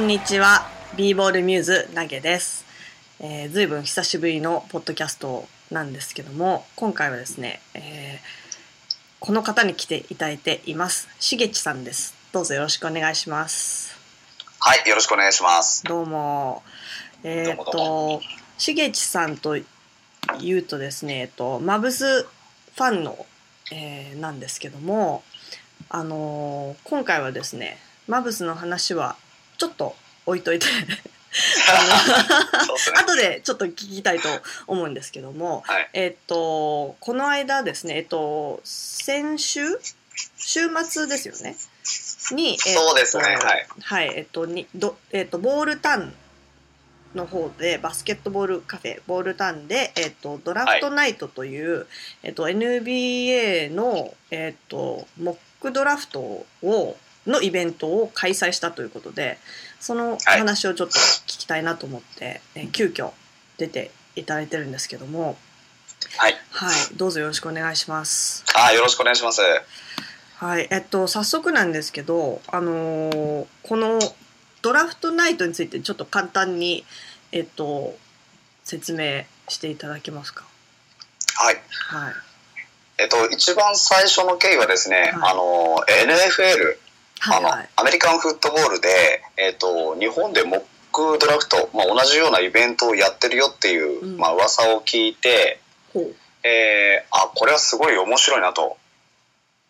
こんにちは。b ボールミューズ投げです。えー、ずいぶん久しぶりのポッドキャストなんですけども、今回はですね、えーこの方に来ていただいています。しげちさんです。どうぞよろしくお願いします。はい、よろしくお願いします。どうも。えーっと、しげちさんと言うとですね、えっと、マブスファンの、えーなんですけども、あのー今回はですね、マブスの話はちょっと置いといて、そうですね。後でちょっと聞きたいと思うんですけども、はいえっと、この間ですね、えっと、先週？週末ですよね？に、えそうですねはい。はい、えっと、に、ど、えっと、ボールタンの方で、バスケットボールカフェ、ボールタンで、えっと、ドラフトナイトという、えっと、NBA の、えっと、モックドラフトを、のイベントを開催したということで、そのはい話をちょっと聞きたいなと思って、え急遽出ていただいてるんですけども、はい。はい、どうぞよろしくお願いします。あ、よろしくお願いします。はい、えっと、早速なんですけど、あのーこのドラフトナイトについてちょっと簡単に、えっと、説明していただけますか？はい。はい。えっと、一番最初の経緯はですね、はいあの、NFL、はい、あのはい。、アメリカンフットボールで、えっと、日本でモックドラフト、まあ、同じようなイベントをやってるよっていう、うんまあ、噂を聞いて。えー、あ、これはすごい面白いなと。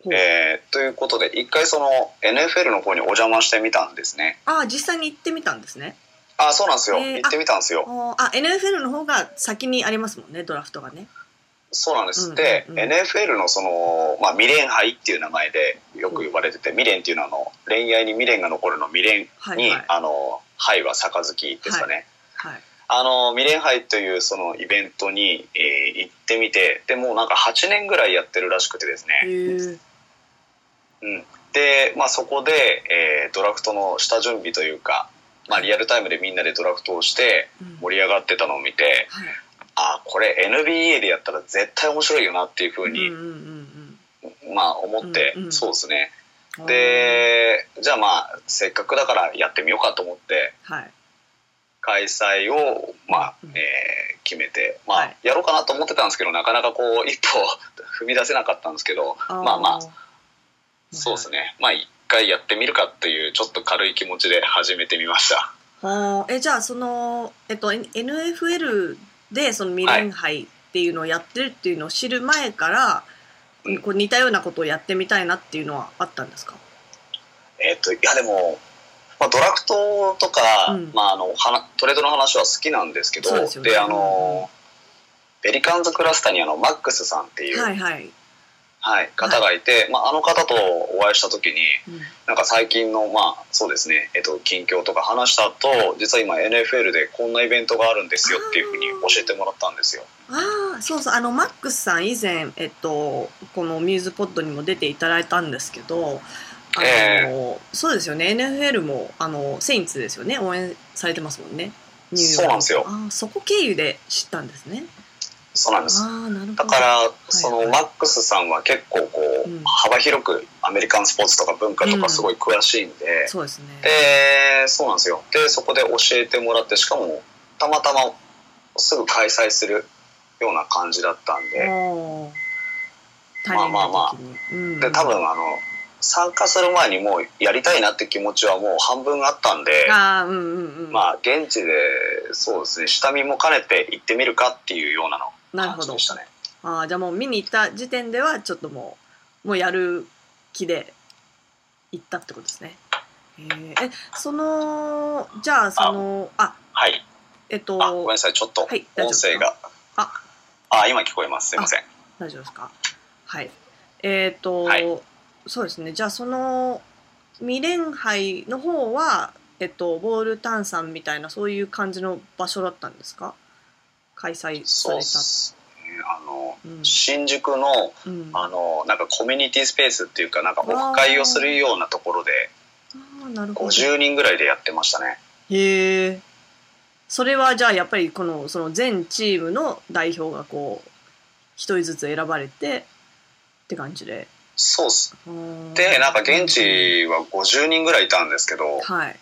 えー、ということで、一回その NFL の方にお邪魔してみたんですね。あ、実際に行ってみたんですね。あ、そうなんですよ。えー行ってみたんですよ。おあ、NFL の方が先にありますもんね、ドラフトがね。そうなんです。うんで、うん NFL のその、まあ、未練杯っていう名前でよく呼ばれてて、未練っていうのはあの恋愛に未練が残るの未練に、はいはい。あの杯は杯ですかね。はい。あの未練杯というそのイベントに、えー行ってみてでもうなんか8年ぐらいやってるらしくてですへね、ー。うん、で、まあ、そこで、えードラフトの下準備というか、まあ、リアルタイムでみんなでドラフトをしてうん。盛り上がってたのを見て、はい。あこれ NBA でやったら絶対面白いよなっていうふうに、まあ思って、うんうん。そうですね。うん。でじゃあまあせっかくだからやってみようかと思ってはい。開催をまあ、うんえー決めてまあ、はい。やろうかなと思ってたんですけどなかなかこう一歩 踏み出せなかったんですけどー。まあまあーそうですね。まあ一回やってみるかっていうちょっと軽い気持ちで始めてみました。はあえじゃあその、えっと、N- NFL でその未練杯っていうのをやってるっていうのを知る前から、うん。こう似たようなことをやってみたいなっていうのはあったんですか？えっ、といやでも、まあ、ドラフトとか、うん。まあ、あのはなトレードの話は好きなんですけどでね。あの、ベリカンズクラスターにあのマックスさんっていう、はいはい、はい、方がいて、まあ、あの方とお会いした時にうん。なんか最近のまあそうですね、えっと、近況とか話した後実は今 NFL でこんなイベントがあるんですよっていうふうに教えてもらったんですよ。ああそうそう。あのマックスさん以前、えっと、このミューズポッドにも出ていただいたんですけどあの、えそうですよね。NFL もあのセインツですよね。応援されてますもんね。ニューヨークそうなんですよ。ああそこ経由で知ったんですねそうなんです。だから、いそのマックスさんは結構こう、うん。幅広くアメリカンスポーツとか文化とかすごい詳しいんで、そうですね。でそうなんですよ。でそこで教えてもらってしかもたまたますぐ開催するような感じだったんで、まあまあまあ。うん。で多分あの参加する前にもうやりたいなって気持ちはもう半分あったんで、あーうんうんうん。まあ現地でそうですね下見も兼ねて行ってみるかっていうようなのなるほど。感じでしたね。あーじゃあもう見に行った時点ではちょっともうもうやる気で行ったってことですね。えそのじゃあそのあはい。えっとあごめんなさいちょっと音声が、あ。あ今聞こえます。すいません。大丈夫ですか？はい。えっ、と、はいそうですね。じゃあその未練杯の方はえっとボールタンさんみたいなそういう感じの場所だったんですか？開催された。あのうん。新宿のうん。あのなんかコミュニティスペースっていうかなんかオフ会をするようなところであーなるほど。50人ぐらいでやってましたね。へえそれはじゃあやっぱりこのその全チームの代表がこう一人ずつ選ばれてって感じでそうっす。ででなんか現地は50人ぐらいいたんですけどはい。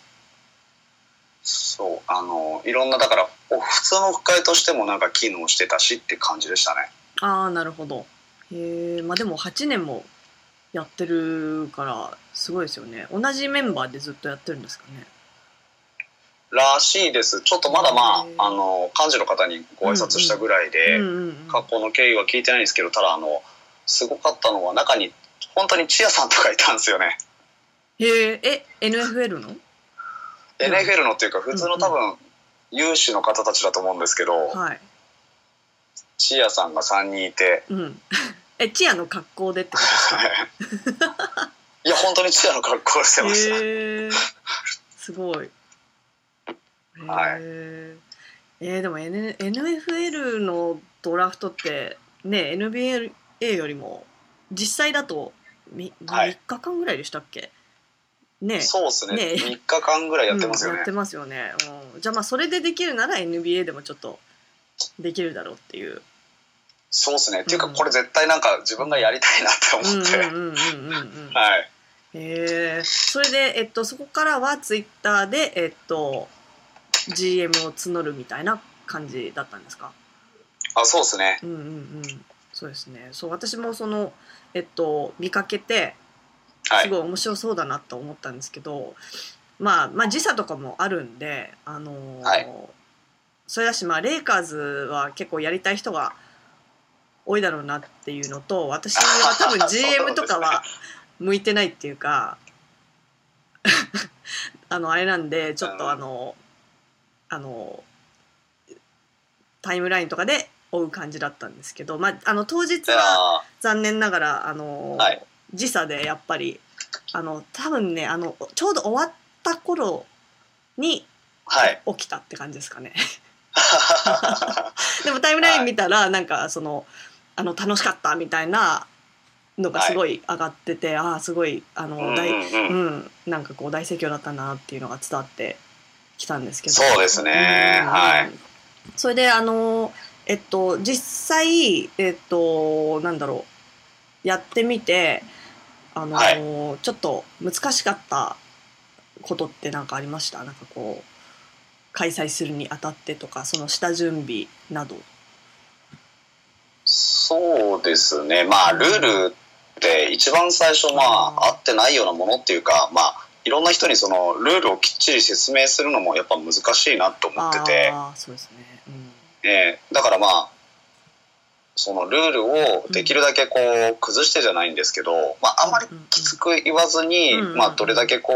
あのいろんなだからお普通のオフ会としてもなんか機能してたしって感じでしたね。ああなるほど。へえまあでも8年もやってるからすごいですよね。同じメンバーでずっとやってるんですかね。らしいです。ちょっとまだまああの幹事の方にご挨拶したぐらいで、過去の経緯は聞いてないんですけどただあのすごかったのは中に本当にチアさんとかいたんですよね、へええ NFL の？NFL のっていうか普通の多分有志の方たちだと思うんですけど、はい。チアさんが3人いて。うん。えチアの格好でってことですか？いや本当にチアの格好をしてました、すごい。へはい。ええーでも、N、NFL のドラフトってね NBA よりも実際だとみはい。3日間ぐらいでしたっけ？ねそうですね。ね3日間ぐらいやってますよね、うんやってますよね、うん。じゃあまあそれでできるなら NBA でもちょっとできるだろうっていう。そうですね、っていうかうん。これ絶対なんか自分がやりたいなってうんうん思って、うんうんうんうん。はい。へえ。それで、えっと、そこからはツイッターで、えっと、GM を募るみたいな感じだったんですか？あそうですね。うんうんうんそうですね。そう私もそのえっと見かけてはい。すごい面白そうだなと思ったんですけど、まあまあ時差とかもあるんであのーはい。それだしまあレイカーズは結構やりたい人が多いだろうなっていうのと私は多分 GM とかは向いてないっていうか あのあれなんでちょっとあのあのタイムラインとかで追う感じだったんですけど、まあ、あの当日は残念ながらあの、はい。時差でやっぱりあの多分ねあのちょうど終わった頃にーはい。起きたって感じですかね。でもタイムライン見たら、なんかそのあの楽しかったみたいなのがすごい上がってて、ああすごいあのうん大、うんうん。うん、なんかこう大盛況だったなっていうのが伝わってきたんですけど。そうですね。うん。はい。それであのえっと実際えっとなんだろう。やってみてあの、はい。ちょっと難しかったことって何かありました？なんかこう開催するにあたってとかその下準備など。そうですね。まあルールって一番最初まあ合ってないようなものっていうかまあいろんな人にそのルールをきっちり説明するのもやっぱ難しいなと思ってて、ああそうですね、うんえーだからまあそのルールをできるだけこう崩してじゃないんですけど、まあ、あまりきつく言わずに、まあ、どれだけこ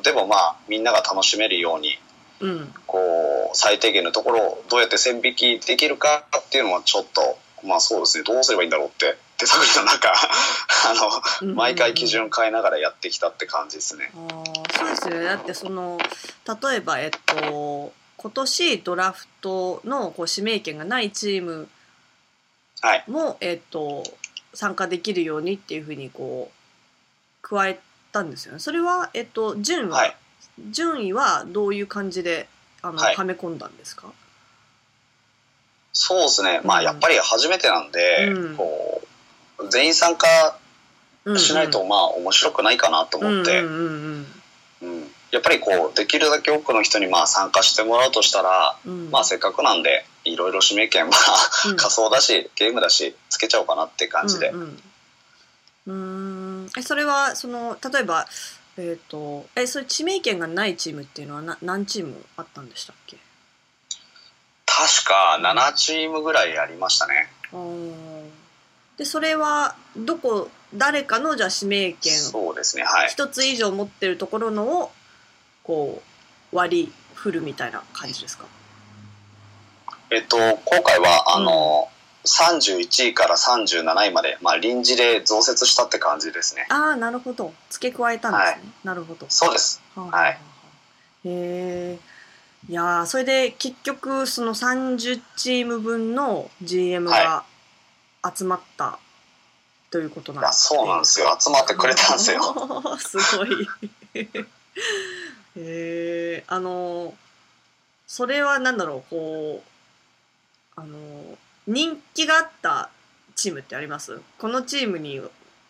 うでもまあみんなが楽しめるようにうん。こう最低限のところをどうやって線引きできるかっていうのはちょっとまあそうですねどうすればいいんだろうって手探りの中 あの毎回基準変えながらやってきたって感じですね。そうですよね。だってその例えばえっと今年ドラフトのこう指名権がないチームはい。も、えっと、参加できるようにっていうふうにこう加えたんですよね。それは、えっと、順位は、はい。順位はどういう感じであの、はい。はめ込んだんですか？そうですね、まあやっぱり初めてなんで、うん。こう全員参加しないとまあ面白くないかなと思って、うんうんうんうん。やっぱりこうできるだけ多くの人にまあ参加してもらうとしたら、うん。うんまあせっかくなんでいろいろ指名権まあ、うん。仮想だしゲームだしつけちゃおうかなって感じで、うんえそれはその例えばえっ、とえそれ指名権がないチームっていうのはな何チームあったんでしたっけ？確か7チームぐらいありましたね。でそれはどこ誰かのじゃあ指名権そうですねはい。一つ以上持ってるところのをこう割り振るみたいな感じですか？えっと今回はあの、31位から37位まで、まあ、臨時で増設したって感じですね。ああなるほど。付け加えたんですね、なるほど。そうです。はあはあはあ。へえいやーそれで結局その30チーム分の GM が集まったということなんいやそうなんですよ。集まってくれたんですよ。すごい へえあのそれはなんだろうこうあの人気があったチームってあります？このチームに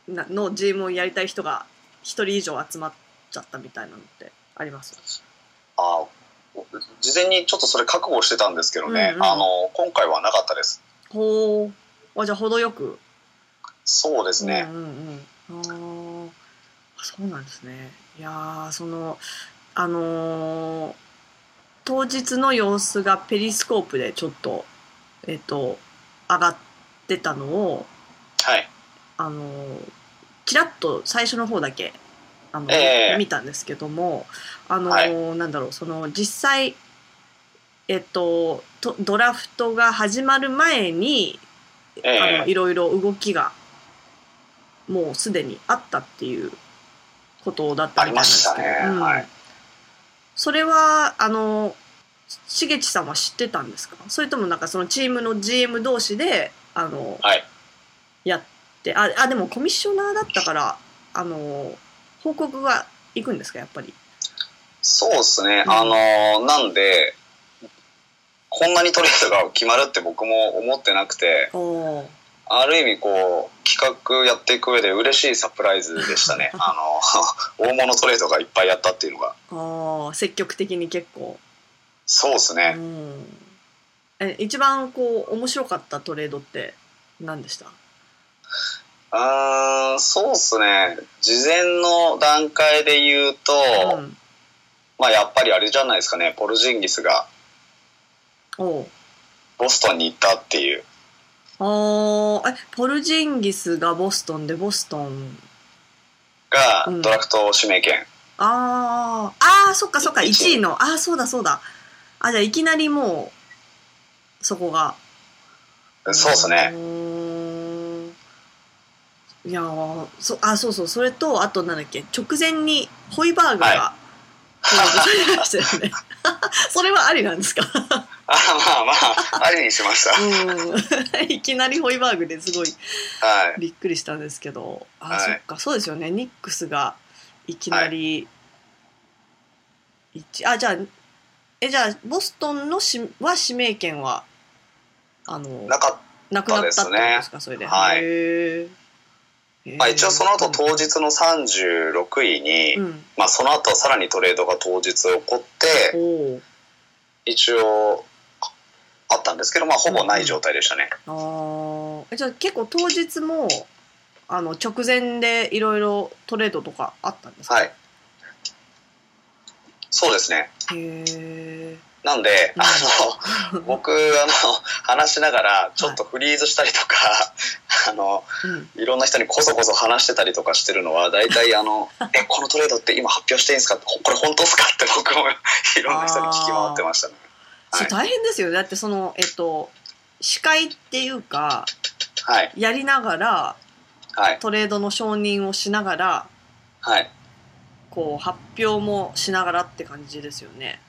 なの GM をやりたい人が一人以上集まっちゃったみたいなのってあります？あ事前にちょっとそれ覚悟してたんですけどね、うんうん。あの今回はなかったです。ほう。あじゃあ程よく？そうですね、うんうんうん、あー。そうなんですね。いやーそのあのー当日の様子がペリスコープでちょっとえっ、と上がってたのをはい。あのーちらっと最初の方だけあの、ええ。見たんですけどもあのーはい。なんだろうその実際えっととドラフトが始まる前にええ。あのいろいろ動きがもうすでにあったっていうことだったみたいなんですけど、ありましたね。うん。はいそれはあのしげちさんは知ってたんですか？それともなんかそのチームの GM 同士であのはい。やってああでもコミッショナーだったからあの報告が行くんですか？やっぱり。そうですね、うん。あのなんでこんなにトレードが決まるって僕も思ってなくてある意味こう企画やっていく上で嬉しいサプライズでしたね。あの大物トレードがいっぱいやったっていうのが。あー積極的に結構。そうですね、うん。え一番こう面白かったトレードって何でした？うーんそうっすね。事前の段階で言うと、うん、まあやっぱりあれじゃないですかね。ポルジンギスがボストンに行ったっていうあーえポルジンギスがボストンでボストンがうん。ドラフト指名権、あーあーそっかそっか一位1位の。ああそうだそうだ。あじゃあいきなりもうそこが。そうですね。いやーそあそうそうそれとあとなんだっけ直前にホイバーグはが登録されましたよね、それはありなんですか？あまあまあありにしました。うん。いきなりホイバーグですごいはい。びっくりしたんですけど。あ、はい。そっか。そうですよね。ニックスがいきなり、一あじゃあえじゃあボストンのしは指名権はあのなかっなくなったってことですか？それで、はい。まあ、一応その後うん。当日の36位に、うん。まあ、その後さらにトレードが当日起こって一応あったんですけど、まあ、ほぼない状態でしたね、あー。えじゃあ結構当日もあの直前でいろいろトレードとかあったんですか？はい。そうですね。へえなんで、うん。あの 僕あの話しながらちょっとフリーズしたりとか、あのうん。いろんな人にこそこそ話してたりとかしてるのは大体あの「えこのトレードって今発表していいんですか?」って「これ本当ですか?」って僕もいろんな人に聞き回ってましたね。そうはい。大変ですよ。だってそのえっと司会っていうかはい。やりながらはい。トレードの承認をしながらはい。こう発表もしながらって感じですよね。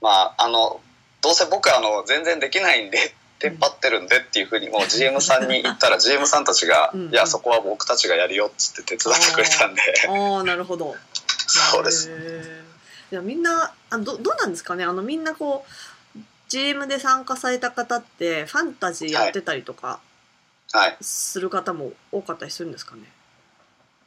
まああのどうせ僕あの全然できないんでテンパってるんでっていうふうにもう GM さんに言ったら GM さんたちが「うんいやそこは僕たちがやるよ」っつって手伝ってくれたんで。ああなるほど。そうですへーいやみんなあどどうなんですかね？あのみんなこう GM で参加された方ってファンタジーやってたりとかはい。する方も多かったりするんですかね？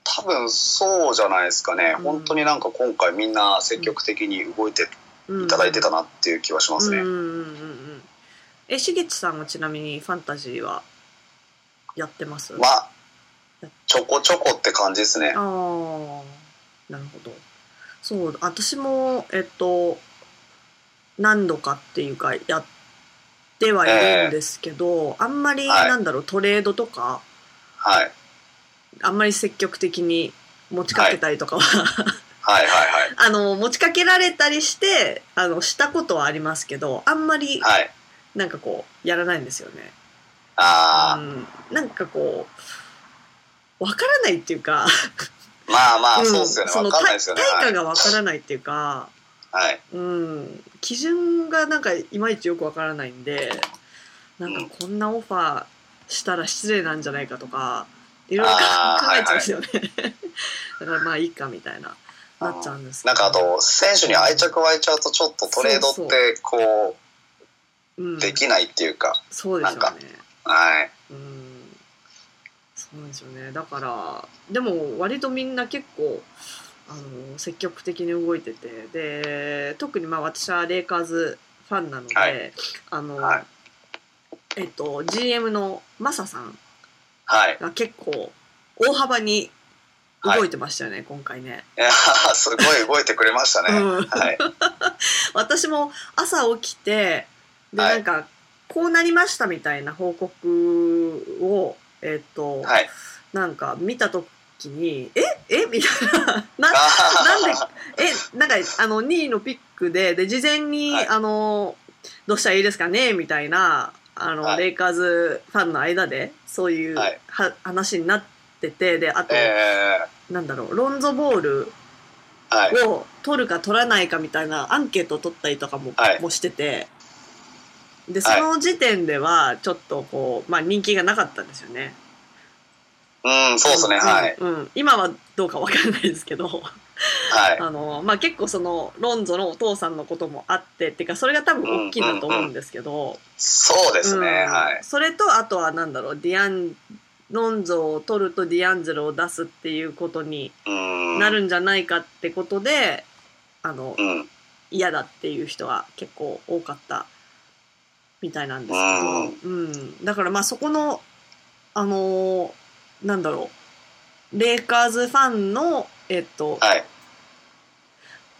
多分そうじゃないですかね、うん。本当になんか今回みんな積極的に動いてうんいただいてたなっていう気はしますね、うん。うん。うんうんえしげちさんはちなみにファンタジーはやってます？まあちょこちょこって感じですね。ああなるほどそう私もえっと何度かっていうかやってはいるんですけど、あんまりはい。なんだろうトレードとかはい。あんまり積極的に持ちかけたりとかは、はい。はいはい あの持ちかけられたりしてあのしたことはありますけどあんまりはい。なんかこうやらないんですよね。あうん、なんかこうわからないっていうか、あまあまあん。そうっすよね。そのわかんないですよね。対対価がわからないっていうか、はい、はい、うん、基準がなんかいまいちよくわからないんでなんかこんなオファーしたら失礼なんじゃないかとかいろいろ考えちゃうんですよね、だからまあいいかみたいななっちゃうんですなんかあと選手に愛着湧いちゃうとちょっとトレードってこうできないっていうか、そうですよね。はい。うんなんですよねだからでも割とみんな結構あの積極的に動いててで特にまあ私はレイカーズファンなので、はいあの、はいえっと GM のマサさんはい。が結構大幅に動いてましたよね、今回ね。いやーすごい動いてくれましたね。うんはい。私も朝起きてで、はいなんかこうなりましたみたいな報告をえっ、と、はい。なんか見た時にえ？え？みたいな。ななんであえ？なんかあの2位のピックでで事前に、はい。あのどうしたらいいですかね？みたいなあの、はい。レイカーズファンの間でそういうはい。は話になっててであーと、えなんだろうロンゾボール。を取るか取らないかみたいなアンケートを取ったりとかも,、はい。もしててでそはいの時点ではちょっとこう、まあ、人気がなかったんですよね。うん、そうですね。はい。うんうん今はどうかわからないですけどはい。あの、まあ、結構そのロンゾのお父さんのこともあってっていうかそれが多分大きいんだと思うんですけど、そうですね。うんはい。それとあとはなんだろうディアンロンゾを取るとディアンゼロを出すっていうことにうん。なるんじゃないかってことで、あのうん。嫌だっていう人が結構多かったみたいなんですけど、うん、だからまあそこのあのーなんだろうレイカーズファンのえっとはい。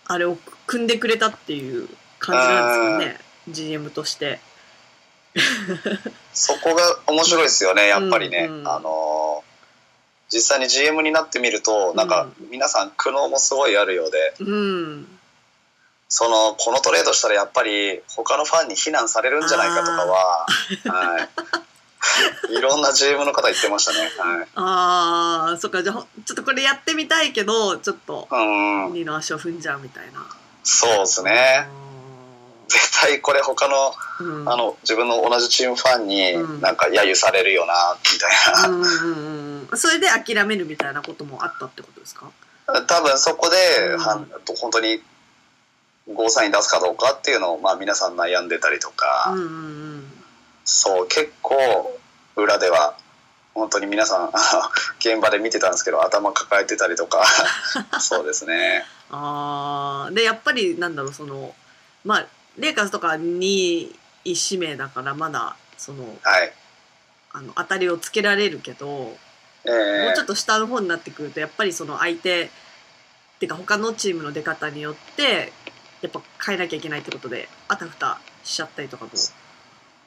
あれを組んでくれたっていう感じなんですかね GM として。そこが面白いですよね、やっぱりね。うんうんあのー実際に GM になってみると、なんか皆さん苦悩もすごいあるようで、うん、その、このトレードしたらやっぱり他のファンに非難されるんじゃないかとかは、はい。いろんな GM の方言ってましたね。はい。ああそっかじゃあほちょっとこれやってみたいけどちょっとうん、二の足を踏んじゃうみたいな。そうですね。絶対これ他のうんあの自分の同じチームファンにうんなんか揶揄されるよなみたいうんうんうんうんそれで諦めるみたいなこともあったってことですか？な多分そこで、うん本当にゴーサイン出すかどうかっていうのをまあ皆さん悩んでたりとか、うんうんうんそう結構裏では本当に皆さん 現場で見てたんですけど頭抱えてたりとか。そうですね。ああでやっぱりなんだろうそのまあレイカーズとか2位指名だからまだそのはい。あの当たりをつけられるけど、もえ。ーうちょっと下の方になってくるとやっぱりその相手っていうか他のチームの出方によってやっぱ変えなきゃいけないってことであたふたしちゃったりとかも。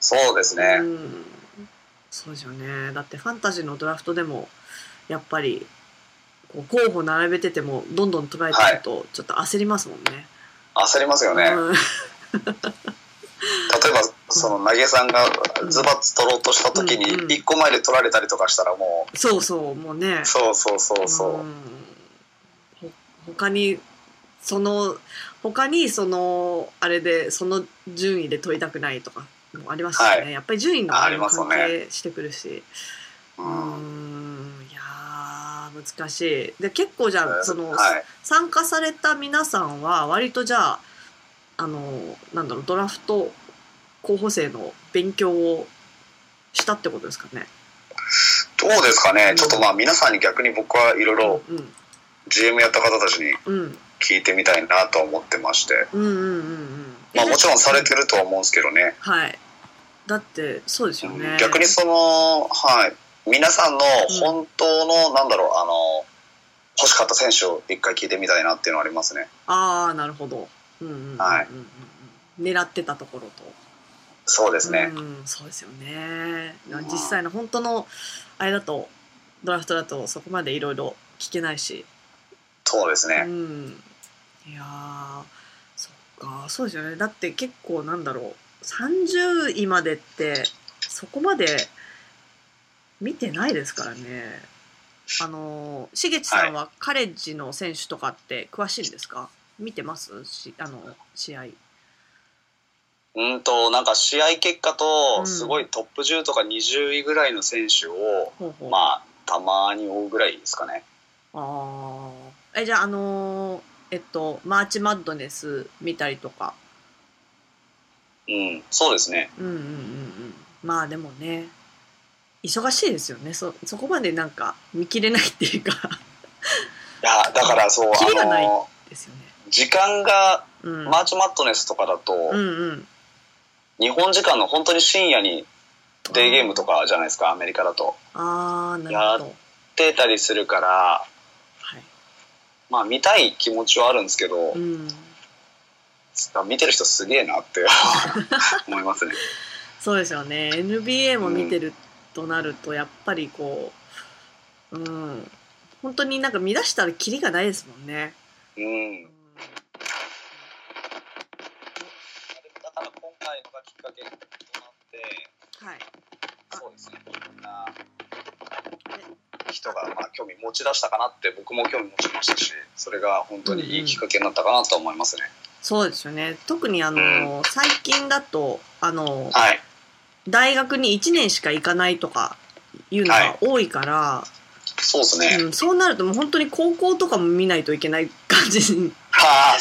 そうですね、うん、そうですよね。だってファンタジーのドラフトでもやっぱりこう候補並べててもどんどん捉えてるとちょっと焦りますもんね。焦りますよね、うん。例えばその投げさんがズバッツ取ろうとした時にうんうん。1個前で取られたりとかしたらもそうそうもうね。うそうそうそう。そう、ん。ほ他にその他にそのあれでその順位で取りたくないとかもありますしね、はい。やっぱり順位のああれも関係してくるし。ううんんいやー難しい。で結構じゃあその、はい、参加された皆さんは割とじゃああのなんだろうドラフト候補生の勉強をしたってことですかね。どうですかね。ちょっとまあ皆さんに逆に僕はいろいろうん、GM やった方たちにうん、聞いてみたいなと思ってまして、うんうんうんうんまあ、もちろんされてるとは思うんですけどね、はいだってそうですよね。逆にそのはい皆さんの本当の、なんだろうあの欲しかった選手を一回聞いてみたいなっていうのはありますねああなるほど。うんうんうんうん狙ってたところと。そうですね、うん、そうですよね。実際の本当のあれだとドラフトだとそこまでいろいろ聞けないし。うそうですね、ん。いやーそっかそうですよね。だって結構なんだろう30位までってそこまで見てないですからね。あのしげちさんはカレッジの選手とかって詳しいんですか？見てます？しあの試合。うんとなんか試合結果うとんすごいトップ10とか20位ぐらいの選手を、ほうほうまあたまに追うぐらいですかねああ。え、じゃあ、あのーえっと、マーチマッドネス見たりとか。うんそうですねうんうんうんうん。まあでもね、忙しいですよね。そ、そこまでなんか見切れないっていうか。いやだだからそう、キリがないですよね。時間が、うん。マーチマットネスとかだと、うんうん。日本時間の本当に深夜にデーゲームとかじゃないですか、アメリカだと。ああ、なるほど。出たりするから、はい。まあ見たい気持ちはあるんですけど、うん。見てる人すげえなって 思いますね。そうですよね。NBA も見てるとなると、やっぱりこう、うん。本当になんか見出したらキリがないですもんね。うんうん。だから今回のがきっかけとなって、はい。そうですね、いろんな人がまあ興味持ち出したかなって僕も興味持ちましたし、それが本当にいいきっかけになったかなと思いますね。そうですよね。特にあの、最近だと、あの、はい。大学に1年しか行かないとかいうのが多いから、そうですね。うん、そうなるともう本当に高校とかも見ないといけない感じに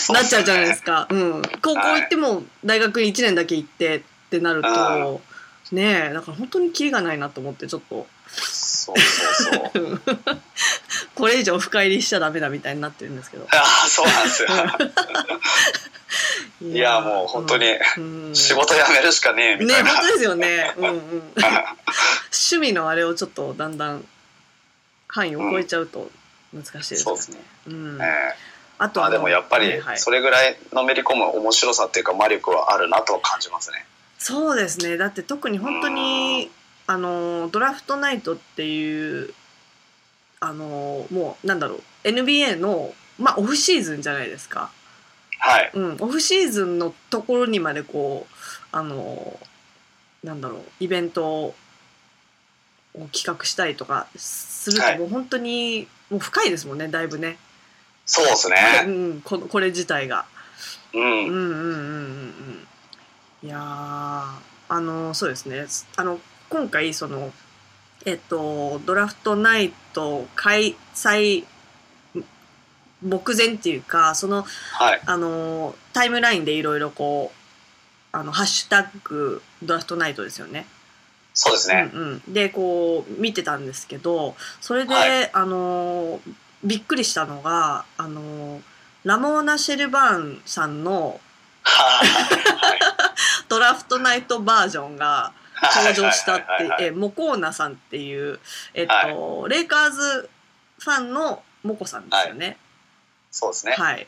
なっちゃうじゃないですか。か。うん。高校行っても大学に1年だけ行ってってなると、ねえ、だから本当にキリがないなと思ってちょっと、そうそうそう。これ以上深入りしちゃダメだみたいになってるんですけど。ああ、そうなんですよ。いいや、もう本当にうん仕事辞めるしかねえみねたいな。本当ですよね。うんうん。趣味のあれをちょっとだんだん範囲を超えちゃうと難しいですよね。そうですねうん。ええあとまあでもやっぱりそれぐらいのめり込む面白さっていうか魔力はあるなと感じますね。そうですね。だって特に本当にあのドラフトナイトっていうあのもうなんだろう NBA のまあオフシーズンじゃないですか。はい。うん、オフシーズンのところにまでこうあのなんだろうイベントを企画したりとかするはいともう本当にもう深いですもんねだいぶね、そうですうね。ん、このこれ自体が。うん。うんうんうんうんうんいやーあのそうですねあの今回そのえっとドラフトナイト開催目前っていうかそのはい。あのタイムラインでいろいろこうあのハッシュタグドラフトナイトですよね。そうですね。うんうん、でこう見てたんですけどそれで、はいあのびっくりしたのがあのラモーナ・シェルバーンさんのはい。ドラフトナイトバージョンが登場したってはいはいはいはいえモコーナさんっていう、えっとレイカーズファンのモコさんですよね。そうですね。はい。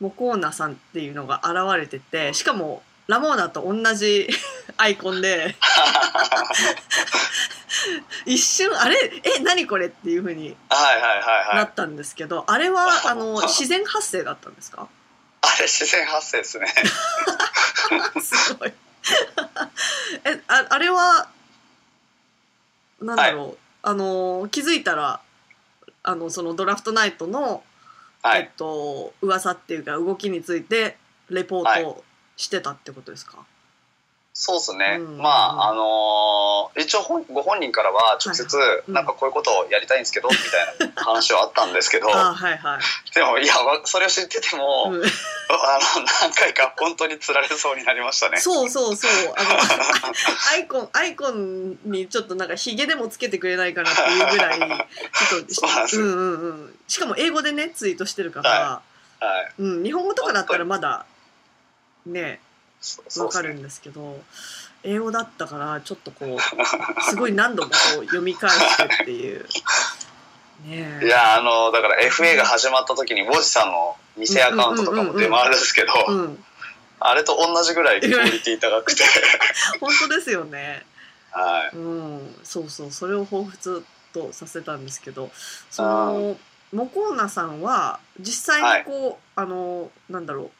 モコーナさんっていうのが現れてて、しかもラモーナと同じ アイコンで、一瞬、あれ？え、何これっていう風にはいはいはいは。ないったんですけど、あれは、あの、自然発生だったんですか？あれ自然発生ですね。すごい。え、ああれは、なんだろう、あの、気づいたら、あの、そのドラフトナイトの、えっはい。と、噂っていうか動きについてレポートをしてたってことですか、そうですね。うんまあ、あのー一応本ご本人からは直接なんかこういうことをやりたいんですけど、みたいな話はあったんですけど、あはいはい。でもいや、わそれを知ってても、うんあの、何回か本当に釣られそうになりましたね。そうそうそう。あの、アイコン、アイコンにちょっとなんかヒゲでもつけてくれないかなっていうぐらい、ちょっと、そううんうんうん。しかも英語でね、ツイートしてるから、はい。うん、日本語とかだったらまだ、ね、そうそうですね。わかるんですけど、英語だったから、ちょっとこう、すごい何度もこう読み返してっていう。ねえいや、あの、だから FA が始まった時に、ウォジさんの偽アカウントとかも出回るんですけど、うん。あれと同じぐらいクオリティ高くて、本当ですよね。はい。うん、そうそうそれを彷彿とさせたんですけどそのモコーナさんは実際にこう、あのなんだろう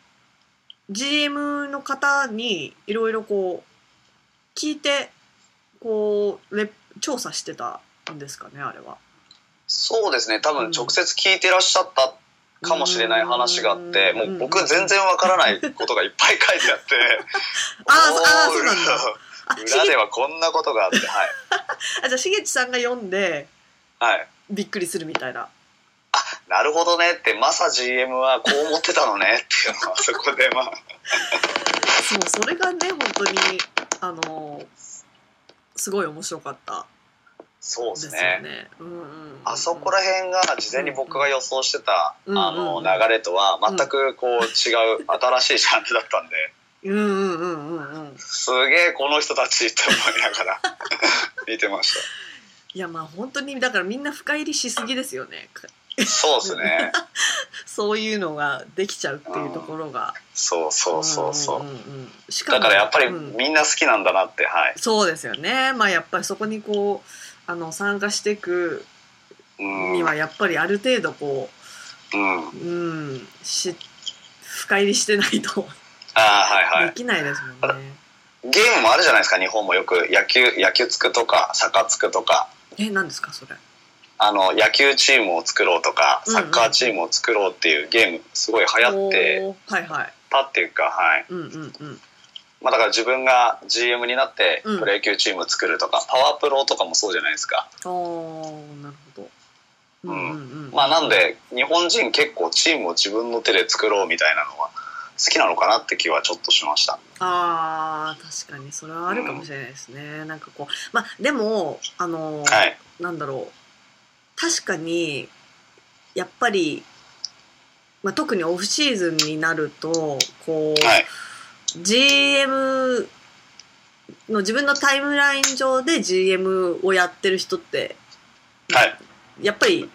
GM の方にいろいろこう聞いてこうレ調査してたんですかねあれは。そうですね、多分直接聞いてらっしゃったかもしれない話があって、うんもう僕全然わからないことがいっぱい書いてあって、あーあーそうなんだ 裏ではこんなことがあって、はい。あじゃあしげちさんが読んではい。びっくりするみたいな。なるほどねって、マサ GM はこう思ってたのねっていうのは、そこでまあ、そうそれがね本当にあのすごい面白かった。そうでですすね。うんうんうんあそこら辺が事前に僕が予想してた、うんあのうん流れとは全くこう違う新しいジャンルだったんでうんうんうんうんうん。すげえこの人たちって思いながら 見てましいやまあ本当にだからみんな深入りしすぎですよね。そうですね。そういうのができちゃうっていうところが。そうそうそうそう,、んんうんしかだもからやっぱりうん。みんな好きなんだなってはい、そうですよね。まあやっぱりそこにこうあの参加していくうん。にはやっぱりある程度こうん、ううんし深入りしてないとああはいはい。できないですもんね。ゲームもあるじゃないですか日本もよく。野球野球つくとかサッカーつくとか。え何ですかそれ？あの野球チームを作ろうとかうんうん。サッカーチームを作ろうっていうゲームすごい流行って。たっていうかはい。うんうんうん。まあ、だから自分が GM になってうん。プロ野球チームを作るとか、パワープロとかもそうじゃないですか、ああなるほど。うん。うんうん。まあなんで日本人結構チームを自分の手で作ろうみたいなのは好きなのかなって気はちょっとしました。あー確かにそれはあるかもしれないですね、なんかこうまあでもあの、はい。なんだろう確かにやっぱり、まあ、特にオフシーズンになるとこう、はい。GM の自分のタイムライン上で GM をやってる人ってはい。やっぱり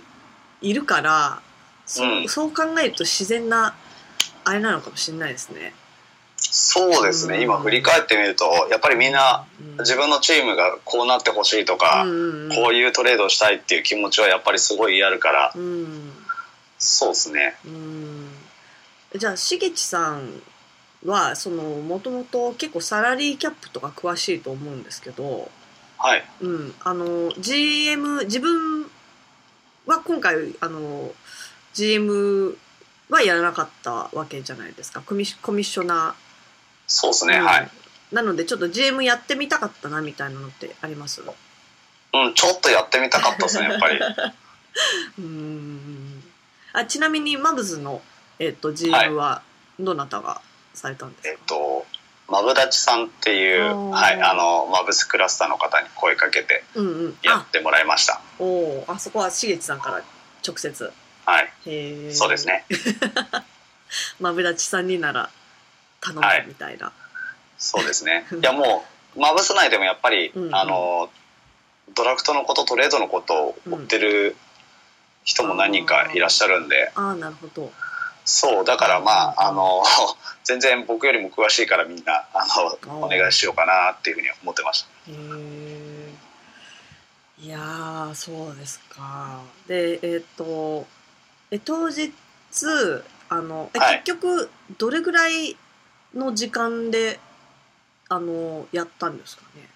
いるからそ,、ううん。そう考えると自然なあれなのかもしれないですね。そうですね、うん。今振り返ってみるとやっぱりみんなうん。自分のチームがこうなってほしいとか、こういうトレードをしたいっていう気持ちはやっぱりすごいあるから。うん。そうですね。うん。じゃあしげちさんはそのもともと結構サラリーキャップとか詳しいと思うんですけど、はい。うん、あの GM 自分は今回あの GM はやらなかったわけじゃないですか。コミッコミッショナそうですー、うん。ねはい、なのでちょっと GM やってみたかったなみたいなのってあります？うん、ちょっとやってみたかったですねやっぱり。うん。あちなみにマブズの、えっと GM はどなたがされたんですか、えっとマブダチさんっていう、はい、あのマブスクラスターの方に声かけてやってもらいました。おおあそこはしげちさんから直接。はい。へえそうですね。マブダチさんになら頼むはいみたいな、そうですね。いやもうマブス内でもやっぱり、うん。うんあのドラフトのことトレードのことを追ってる人も何人かいらっしゃるんで、ああなるほど。そうだからまああの 全然僕よりも詳しいからみんなあのお願いしようかなっていうふうに思ってました。へえいやーそうですか。でえっ、とえ当日あのえ、はい。結局どれぐらいの時間であのやったんですかね。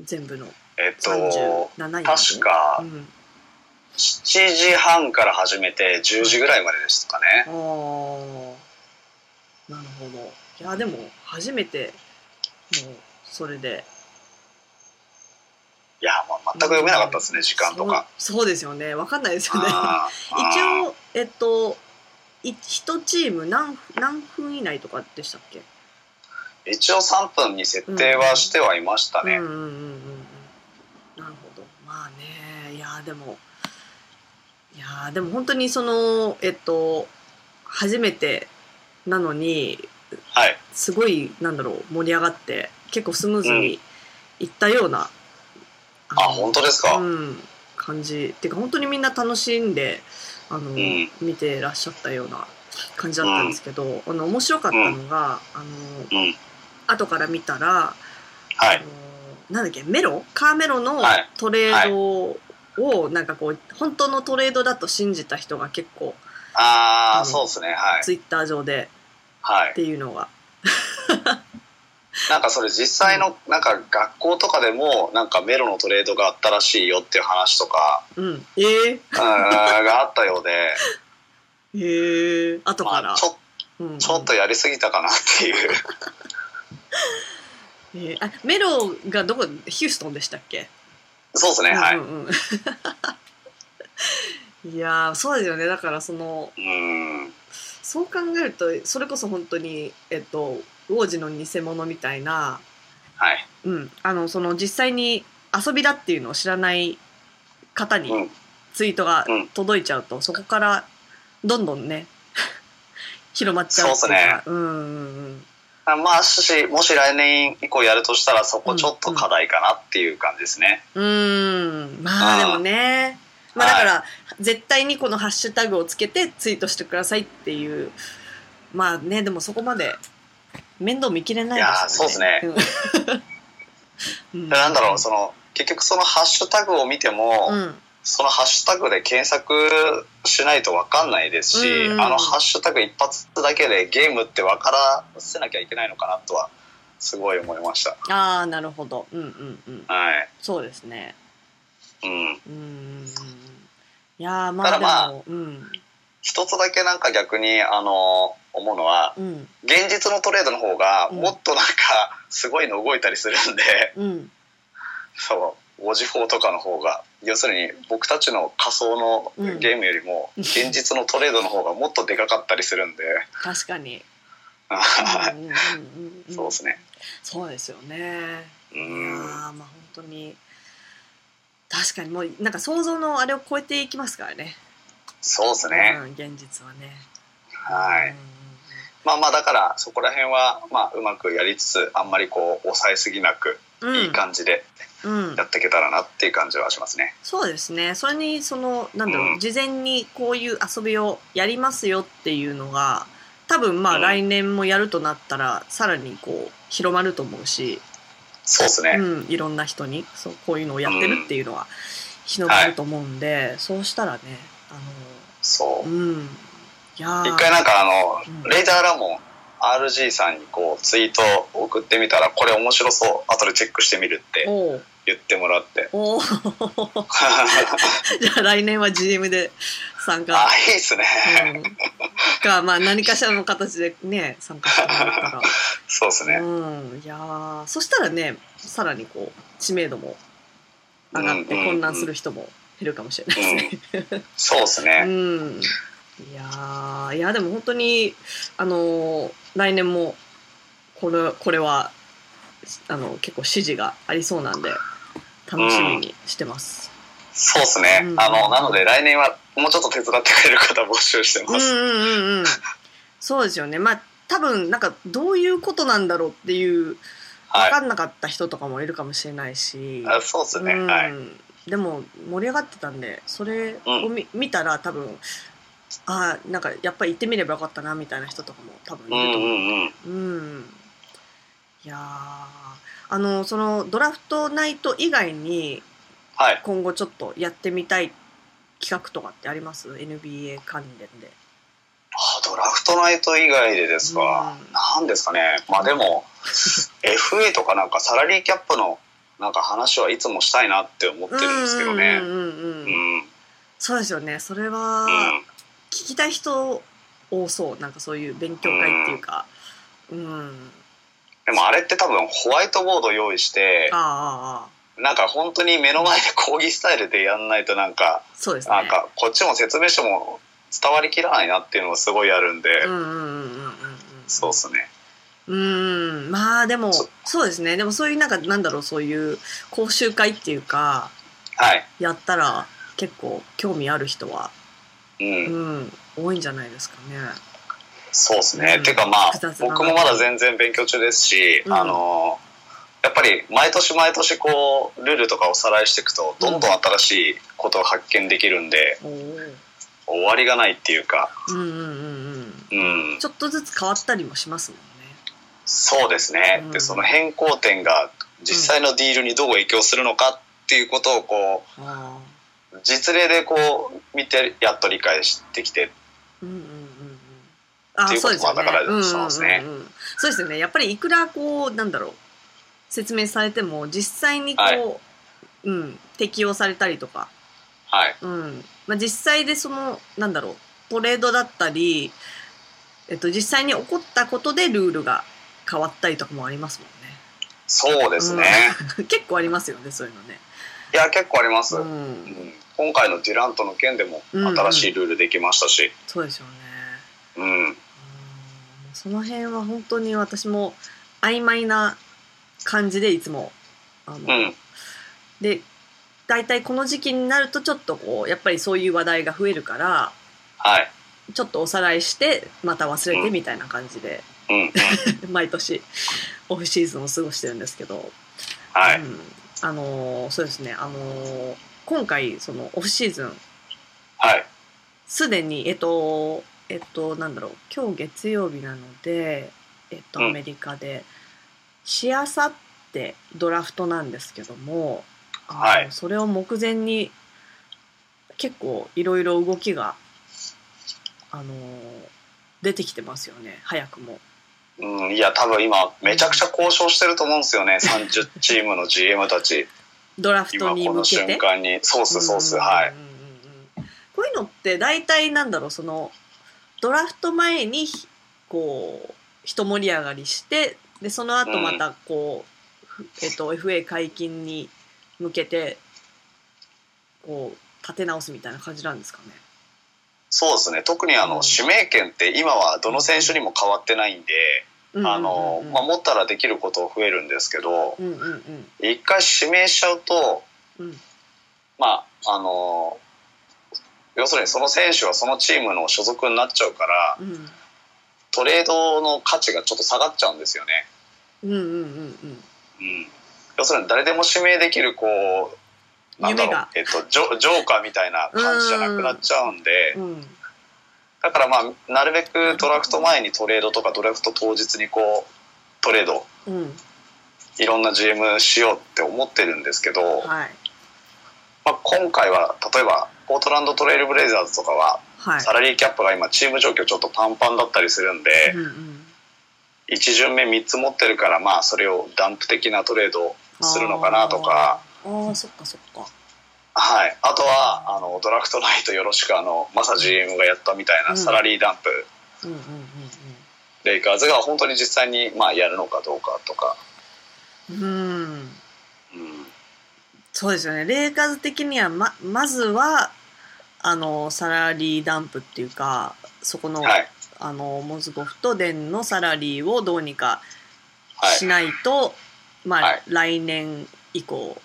全部の。えっと37人で確かうん、7時半から始めて10時ぐらいまでですかね。ああなるほど。いやでも初めてもうそれで。いやもう全く読めなかったですね時間とか。そうですよね。わかんないですよね。一応えっとい一チーム何何分以内とかでしたっけ？一応3分に設定はしてはいましたね、うんうんうんうん。うんなるほど。まあねいやーでもいやーでも本当にそのえっと初めてなのにはい。すごいなんだろう盛り上がって結構スムーズにいったような、あの本当ですか、うん、感じ。っていうか本当にみんな楽しんであの、ん。見てらっしゃったような感じだったんですけど、あの面白かったのが、あのうん。後から見たら、はい。あのなんだっけメロ？カーメロのはい。トレードをなんかこう本当のトレードだと信じた人が結構ああ、うんそうですね。はい。ツイッター上で。はい。っていうのが、なんかそれ実際のなんか学校とかでもなんかメロのトレードがあったらしいよっていう話とかうん、えー、うんがあったようで。えー、後から、まあ、ちょうん。ちょっとやりすぎたかなっていう。えーあメロがどこヒューストンでしたっけ？そうですねはいうんうん。うん いやーそうですよね。だからそのうん。そう考えるとそれこそ本当にえっと王子の偽物みたいな、はい。うん、あのその実際に遊びだっていうのを知らない方にうん。ツイートがうん。届いちゃうと、そこからどんどんね 広まっちゃうそうっすね。かうんうんうん。あまあ、し、もし来年以降やるとしたら、そこちょっと課題かなっていう感じですね。うーん。まあでもね。まあだから、絶対にこのハッシュタグをつけてツイートしてくださいっていう。まあねでもそこまで面倒見きれないですよね。いやそうね。うん。でなんだろう、その、結局そのハッシュタグを見ても、うん。そのハッシュタグで検索しないと分かんないですし、うんうんあのハッシュタグ一発だけでゲームって分からせなきゃいけないのかなとはすごい思いました。ああなるほど。うんうんうん。はい。そうですね。うん。うんいやーまあでただまあもうん。一つだけなんか逆に、あの、思うのは、うん。現実のトレードの方がうん。もっとなんかすごいの動いたりするんで、うん。そう、5時4とかの方が、要するに僕たちの仮想のうん。ゲームよりも現実のトレードの方がもっとでかかったりするんで、確かに。そうですね。そうですよね。うん。ーまあ本当に。確かにもうなんか想像のあれを超えていきますからね。そうですね。うん、現実はね。はい。うんまあまあだからそこら辺はまあうまくやりつつあんまりこう抑えすぎなくうん。いい感じでうん。やっていけたらなっていう感じはしますね。そうですね。それにそのなんだろう、うん。事前にこういう遊びをやりますよっていうのが多分まあうん。来年もやるとなったらさらにこう広まると思うし、そうですね。うん、いろんな人にそうこういうのをやってるっていうのは広まると思うんで、そうしたらねあそう。の。うん一回なんかあうん。のレイダーラモン RG さんにこうツイート送ってみたらこれ面白そう。後でチェックしてみるって言ってもらって。おー じゃあ来年は GM で参加。あいいっすね。うん、かまあ何かしらの形でね参加してもらったら。そうですね。うん。いやー。そしたらねさらにこう知名度も上がってうんうん混乱する人も減るかもしれないですね。そうですうね。ん、いやーいやでも本当にあのー来年もこれこれはあの結構支持がありそうなんで楽しみにしてます。そうですね。うんあのなので来年はもうちょっと手伝ってくれる方募集してます。うんうんうんうん、そうですよねまあ多分なんかどういうことなんだろうっていうはい。分かんなかった人とかもいるかもしれないし、あそうですね。うんはい。でも盛り上がってたんでそれを見,、見たら多分ああなんかやっぱり行ってみればよかったなみたいな人とかも多分うんいると思う。うんうん。うん。いやー。あのそのドラフトナイト以外にはい。今後ちょっとやってみたい企画とかってあります？NBA 関連で。あドラフトナイト以外でですか、うん。なんですかね。まあでも FA とかなんかサラリーキャップのなんか話はいつもしたいなって思ってるんですけどね。うんうんうんうん。ううんん。そうですよね。それはうん聞きたい人多そう。なんかそういう勉強会っていうか。うん。でもあれって多分ホワイトボード用意してああなんか本当に目の前で講義スタイルでやんないとなんかそうですね。なんかこっちも説明しても伝わりきらないなっていうのがすごいあるんで。うんうんうんうんうんうんそうっすね。うんまあでもそそうですね。でもそういうなんかなんだろうそういう講習会っていうかはい。やったら結構興味ある人はううん。ん多いんじゃないですかね。そうですね、うん。てかまあ僕もまだ全然勉強中ですし、うん。あのやっぱり毎年毎年こうルールとかおさらいしていくとどんどん新しいことを発見できるんで、おー。終わりがないっていうか、うんうんうんうん。うん、ちょっとずつ変わったりもしますもんね。そうですね、うん。でその変更点が実際のディールにどう影響するのかっていうことをこう実例でこう見てやっと理解してきて。うんうんうんうん。あっていうこともそうですよね。だからうんうんうんうんそうですねそうですよね。やっぱりいくらこうなんだろう説明されても実際にこう、はい。うん、適用されたりとか、はい。うん。まあ、実際でそのなんだろうトレードだったり、えっと、実際に起こったことでルールが変わったりとかもありますもんね。そうですね、結構ありますよねそういうのね。いや結構あります、ううんん、今回のデュラントの件でもうんうん新しいルールできましたし、そうですよね。うんうんその辺は本当に私も曖昧な感じでいつもあの、うんで大体この時期になるとちょっとこうやっぱりそういう話題が増えるからはい。ちょっとおさらいしてまた忘れてみたいな感じで、うん。うん 毎年オフシーズンを過ごしてるんですけど、はい。うん、あのーそうですねあのー今回そのオフシーズンはい。すでにえっとえっとなんだろう今日月曜日なのでえっとうんアメリカで、しあさってドラフトなんですけども、あのはいそれを目前に結構いろいろ動きがあのー出てきてますよね早くも。うん、いや、多分今、めちゃくちゃ交渉してると思うんですよね。30チームの GM たち。ドラフトに向けて？瞬間に。そうっす、そうっす。はい。うんうんうんうんこういうのって大体なんだろうそのドラフト前にこう一盛り上がりしてでその後またこう、ふえっと FA 解禁に向けてこう立て直すみたいな感じなんですかね？そうですね。特にあの、うん指名権って今はどの選手にも変わってないんで、うんあの、まあ、持ったらできること増えるんですけど、一回指名しちゃうと、うん。まあ、あの、要するにその選手はそのチームの所属になっちゃうから、うん。トレードの価値がちょっと下がっちゃうんですよね。要するに誰でも指名できる、こう、なんだろうえっと、ジョジョーカーみたいな感じじゃなくなっちゃうんで、うんだからまあ、なるべくドラフト前にトレードとかドラフト当日にこう、トレード、うん。いろんな GM しようって思ってるんですけど、はい。まあ、今回は例えばポートランドトレイルブレイザーズとかははい。サラリーキャップが今チーム状況ちょっとパンパンだったりするんで、うんうん1巡目3つ持ってるからまあそれをダンプ的なトレードするのかなとか。あそっかそっかはい、あとはあのドラフトナイトよろしくあのマサ GM がやったみたいなサラリーダンプ、うんうんうんレイカーズが本当に実際にまあやるのかどうかとか、うんうん。うん、そうですよね。レイカーズ的にはままずはあのサラリーダンプっていうかそこの,、はい。あのモズゴフとデンのサラリーをどうにかはい。しないと、まあ、はい。来年以降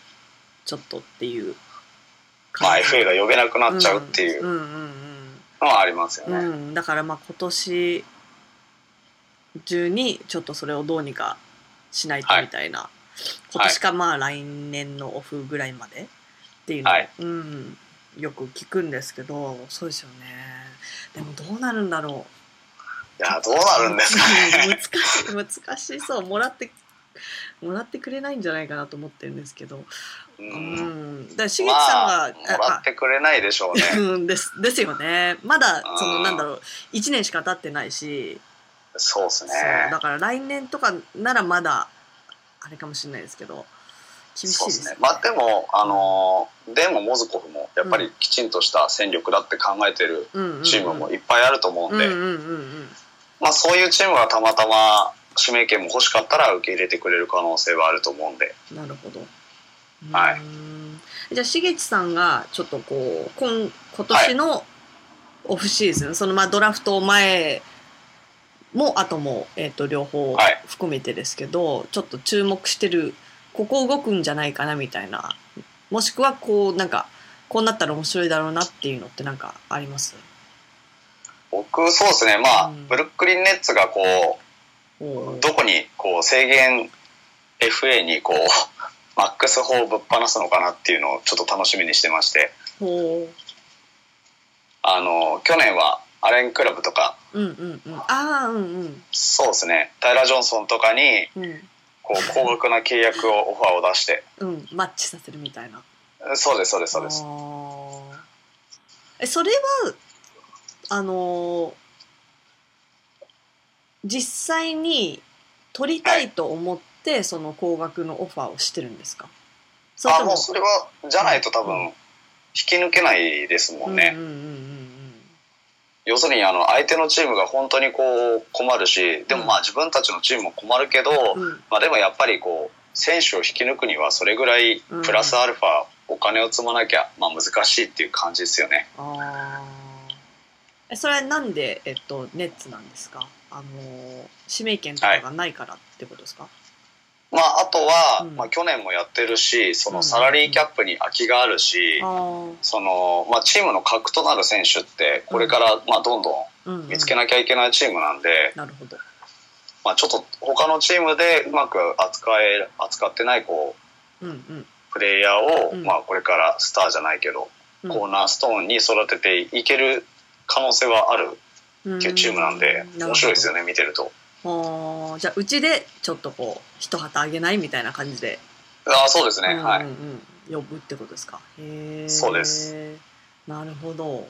ちょっとっていうまあ、FA が呼べなくなっちゃうっていううんうんのはありますよね。うん。うん、うん、だからまあ今年中にちょっとそれをどうにかしないとみたいな、今年かまあ来年のオフぐらいまで。っていうのを、はい。うん、よく聞くんですけどそうですよね。でもどうなるんだろう。いやどうなるんですかね。難しい難しそう。もらってもらってくれないんじゃないかなと思ってるんですけど、ううん。ん、だから茂樹さんまが、あ、もらってくれないでしょうね。うんですですよね。まだそのうんなんだろう1年しか経ってないし、そうですね。だから来年とかならまだあれかもしれないですけど。厳しいですすね。まあでも、あのーデンもモズコフもやっぱりきちんとした戦力だって考えてるチームもいっぱいあると思うんで、うんうんうんうん。まあそういうチームがたまたま指名権も欲しかったら受け入れてくれる可能性はあると思うんで、なるほど。はい。じゃあ、しげちさんが、ちょっとこう、今、今年のオフシーズン、そのまあドラフト前も、後も、えっ、と、両方はい。含めてですけど、ちょっと注目してる、ここ動くんじゃないかなみたいな、もしくはこう、なんか、こうなったら面白いだろうなっていうのってなんかあります？僕そうですね、まあ、うん。ブルックリンネッツがこう、どこにこう制限 FA にこう、マックス法をぶっ放すのかなっていうのをちょっと楽しみにしてまして、ほあの、去年はアレンクラブとか、う。うんうんうん。ああ、うんうん。そうですね、タイラー・ジョンソンとかに、うん。こう、高額な契約を、オファーを出して、うん。マッチさせるみたいな。そうです、そうです、そうです。えそれはあのー実際に取りたいと思って、その高額のオファーをしてるんですか？それあ、とももうそれは、じゃないと多分、引き抜けないですもんね。うん。うんうん要するに、あの、相手のチームが本当にこう、困るし、でもまあ自分たちのチームも困るけど、うん。うんまあでもやっぱりこう、選手を引き抜くにはそれぐらいプラスアルファお金を積まなきゃ、まあ難しいっていう感じですよね。あそれはなんで、えっと、ネッツなんですか？あのー指名権とかがないからってことですか、まあ、あとは、うん。まあ、去年もやってるしそうん。のサラリーキャップに空きがあるし、あー。そのまあ、チームの核となる選手ってこれから、まあ、どんどうんうん。ん見つけなきゃいけないチームなんで、なるほど。まあ、ちょっと他のチームでうまく扱え扱ってないこううんうん。プレイヤーを、うん。まあ、これからスターじゃないけど、うん。コーナーストーンに育てていける可能性はあるうんっていうチームなんで、面白いですよね見てると。あーじゃあうちでちょっとこう一旗あげないみたいな感じで、ああそうですね、うんはい、うん。うん、呼ぶってことですか？へえそうです。なるほど。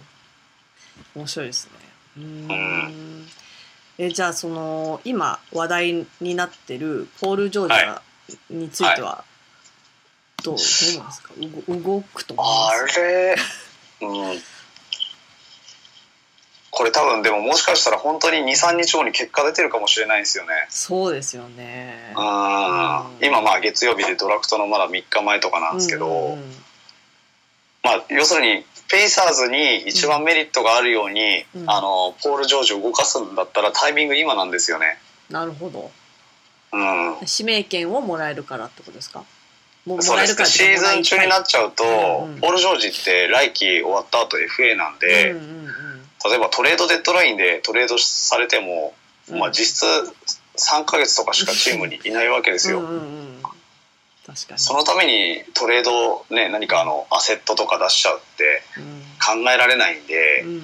面白いですね。うーん。うん。えじゃあその今話題になってるポール・ジョージアについては、どうどうなんですか？動動くと思いあます？れ、うん、これ多分でももしかしたら本当に23日後に結果出てるかもしれないんですよね。そうですよね。うん。うん。今まあ月曜日でドラフトのまだ3日前とかなんですけど、うんうんうん。まあ、要するにペイサーズに一番メリットがあるように、うん。あのポール・ジョージを動かすんだったらタイミング今なんですよね。なるほど。うん、指名権をもらえるからってことですか？もうです。ねらえるからシーズン中になっちゃうと、うんうんポール・ジョージって来季終わった後 FA なんで、うんうん例えばトレードデッドラインでトレードされても、うん。まあ、実質3ヶ月とかしかチームにいないわけですよ。うんうんうん確かに。そのためにトレード、ね、何かあのアセットとか出しちゃうってうん。考えられないんで、うん。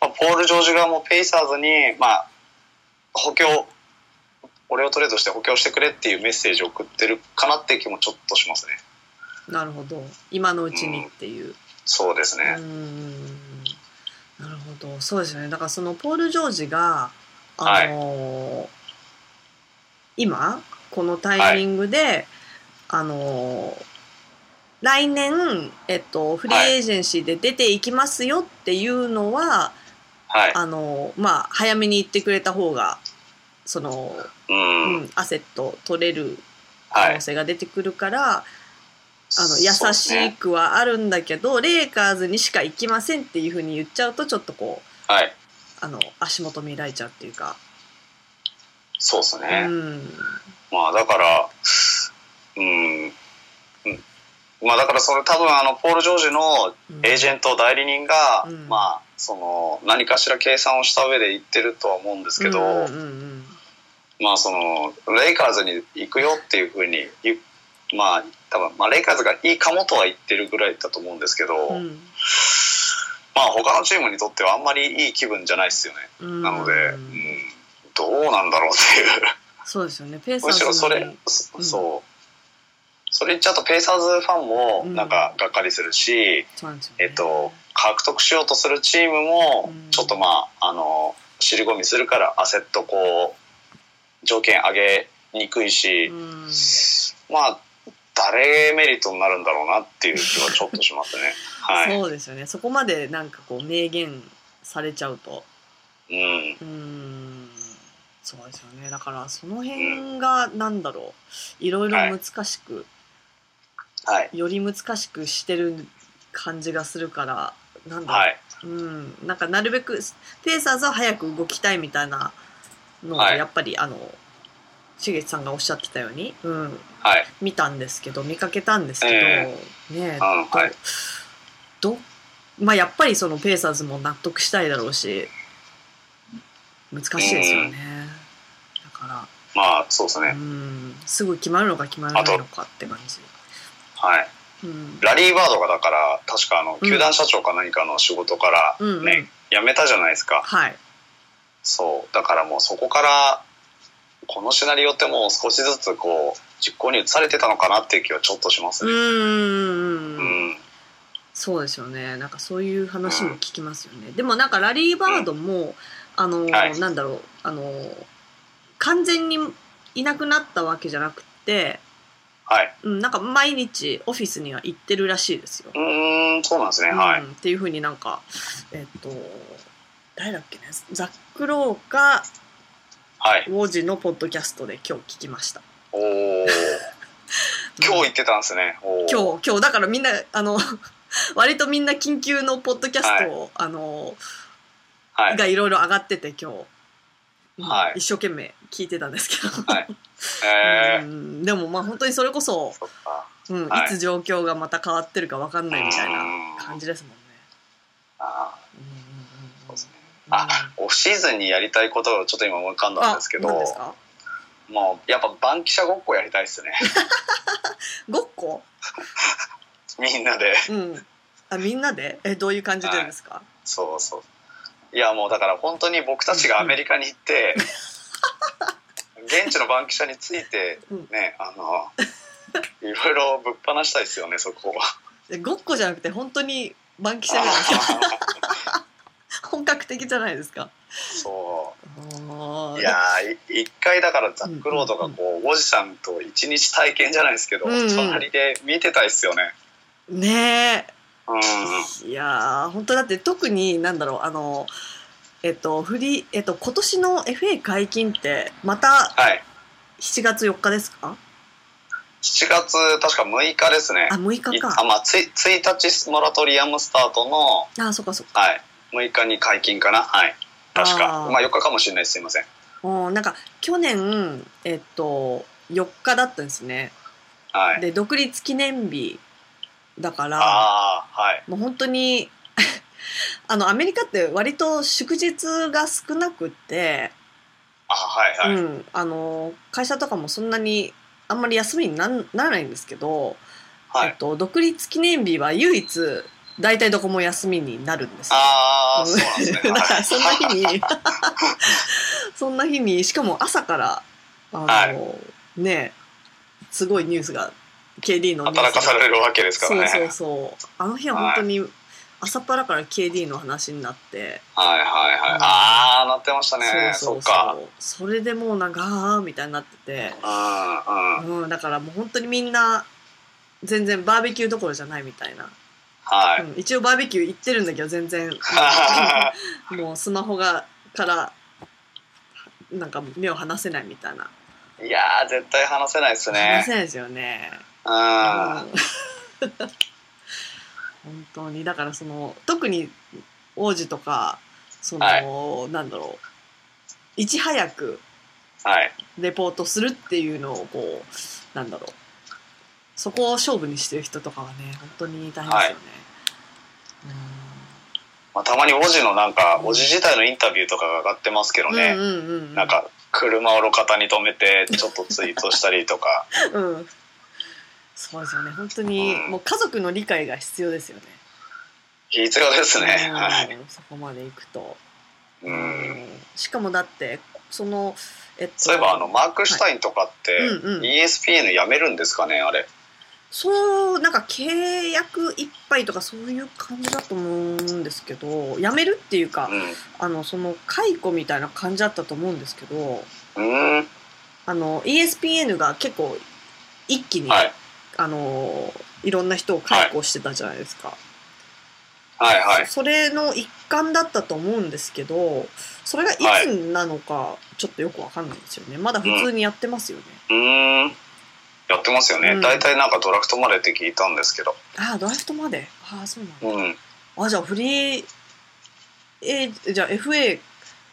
まあ、ポール・ジョージ側もペイサーズに、まあ、補強俺をトレードして補強してくれっていうメッセージを送ってるかなっていう気もちょっとしますね。なるほど。今のうちにっていう、そうですね。うんなるほどそうですよねだからそのポール・ジョージがあのー今このタイミングで、あのー来年、えっと、フリーエージェンシーで出ていきますよっていうのは、はい。あのーまあ早めに言ってくれた方がその、うん。うん、アセット取れるはい可能。性が出てくるから、あの優しねくはあるんだけど、レイカーズにしか行きませんっていうふうに言っちゃうとちょっとこうはい。あの足元見られちゃうっていうか、そうですうね。ん、まあだから、うん。うん。まあだからそれ多分あのポール・ジョージのエージェント代理人が、うん。まあその何かしら計算をした上で言ってるとは思うんですけど、うんうんうんまあそのレイカーズに行くよっていうふうにまあ多分まあレイカーズがいいかもとは言ってるぐらいだと思うんですけど、うん。まあ他のチームにとってはあんまりいい気分じゃないですよね。うん。なので、うん、どうなんだろうっていう。そうですよね。ペーサーむズしろそれ、にそう。んそれ言っちゃうとペイサーズファンもうん。なんかがっかりするし、そうなんね。えっと、獲得しようとするチームもうん。ちょっとまあ、あの、尻込みするからアセットこう、条件上げにくいし、うん。まあ、誰メリットになるんだろうなっていう気はちょっとしますね。はい。そうですよねそこまでなんかこう明言されちゃうとうん。うんそうですよねだからその辺がなんだろういろいろ難しく、はい。より難しくしてる感じがするからなんだろう、はい。うん、なんかなるべくペーサーズは早く動きたいみたいなのをはいやっぱり、あのしげちさんがおっしゃってたように、うん、はい。見たんですけど見かけたんですけど、えねうんはい。どまあやっぱりそのペーサーズも納得したいだろうし難しいですよね、だかまあ、そうですら、ね。う。ん、すぐ決まるのか決まらないのかって感じ、はい。うん、ラリー・バードがだから、確かあの、うん。球団社長か何かの仕事からうんうん。ね、辞めたじゃないですか。はい。そう。だからもうそこから、このシナリオってもう少しずつこう、実行に移されてたのかなっていう気はちょっとしますね。うんうんううんん。そうですよねなんかそういう話も聞きますよね、でもなんかラリー・バードも、あの、はいなんだろうあの完全にいなくなったわけじゃなくて、はい。うん、なんか毎日オフィスには行ってるらしいですよ。うーん、そうなんですね。はい。うん、っていうふうになんかえっと誰だっけねザック・ローかはい。ウォージのポッドキャストで今日聞きました。おー。今日言ってたんですね。おー今日今日だからみんなあの 割とみんな緊急のポッドキャストを、あのはい。がいろいろ上がってて今日、うんはい一生懸命聞いてたんですけど、はい えー、うんでもまあ本当にそれこそ、そっか。うんはいいつ状況がまた変わってるか分かんないみたいな感じですもんね。ああオフシーズンにやりたいことをちょっと今思い浮かんだんですけど、もうやっぱバンキシャごっこやりたいですね。ごっこ？みんなで。うん。あ、みんなで？え、どういう感じでですか、そうそう。いやもうだから本当に僕たちがアメリカに行って、現地のバンキシャについてね、あの、いろいろぶっ放したいですよね、そこは。えごっこじゃなくて本当にバンキシャじゃないですか本格的じゃないですか。そあう。いや一回だからザックロードがこう、おじさんと一日体験じゃないですけど、うんうん隣で見てたいっすよね。ねうん。え。いやー、本当だって特になんだろう、あの、えっと、フリー、えっと、今年の FA 解禁って、またはい。7月4日ですか？7月確か6日ですねあ、。6日いか。あまあ、つい1日モラトリアムスタートの、あ、そっかそっか。はい、6日に解禁かな？はい。確か。まあ4日かもしれないです。すいません。うんなんか、去年、えっと、4日だったんですね。はい。で、独立記念日だから、ああ、はい。もう本当に あのアメリカって割と祝日が少なくって、あはいはい。うん、あの会社とかもそんなにあんまり休みにならないんですけど、はい。えっと、独立記念日は唯一大体どこも休みになるんですよ。ああ、そうなんですね。だからそんな日はいに そんな日に しかも朝からあの、はねすごいニュースが KD の働かされるわけですからね。そうそうそうあの日は本当に朝っぱらから KD の話になって、はいはいはい。うんああ、なってましたね。そうそうそっか。そうそれでもうなんかあーみたいになってて。うん、だからもう本当にみんな全然バーベキューどころじゃないみたいな、はい。うん、一応バーベキュー行ってるんだけど全然 もうスマホがからなんか目を離せないみたいな、いやー、絶対話せないです離ね。せないですよね。うん。本当にだからその特に王子とかその、なんだろういち早くい。レポートするっていうのをこうなんだろうそこを勝負にしてる人とかはね本当に大変ですよね。まあ、たまにおじのなんか、おじ自体のインタビューとかが上がってますけどね。うんうんうんうん、なんか、車を路肩に止めて、ちょっとツイートしたりとか。うん、そうですよね本当に、うんもう家族の理解が必要ですよね。必要ですね。うんはい。そこまで行くと、うん。しかもだってそのえっとそういえば、あの、マーク・シュタインとかって、ESPN 辞めるんですかね、あれ。そうなんか契約いっぱいとかそういう感じだと思うんですけど辞めるっていうか、あのその解雇みたいな感じだったと思うんですけどうん。うん。あの ESPN が結構一気に、はい。あのいろんな人を解雇してたじゃないですか、はいはい。それの一環だったと思うんですけどそれがいつなのかちょっとよくわかんないんですよねまだ普通にやってますよね、うん。やってますよね。うん大体なんかドラフトまでって聞いたんですけど。ああドラフトまで？ああそうなんだ、うん。あじゃあフリーえーじゃあ FA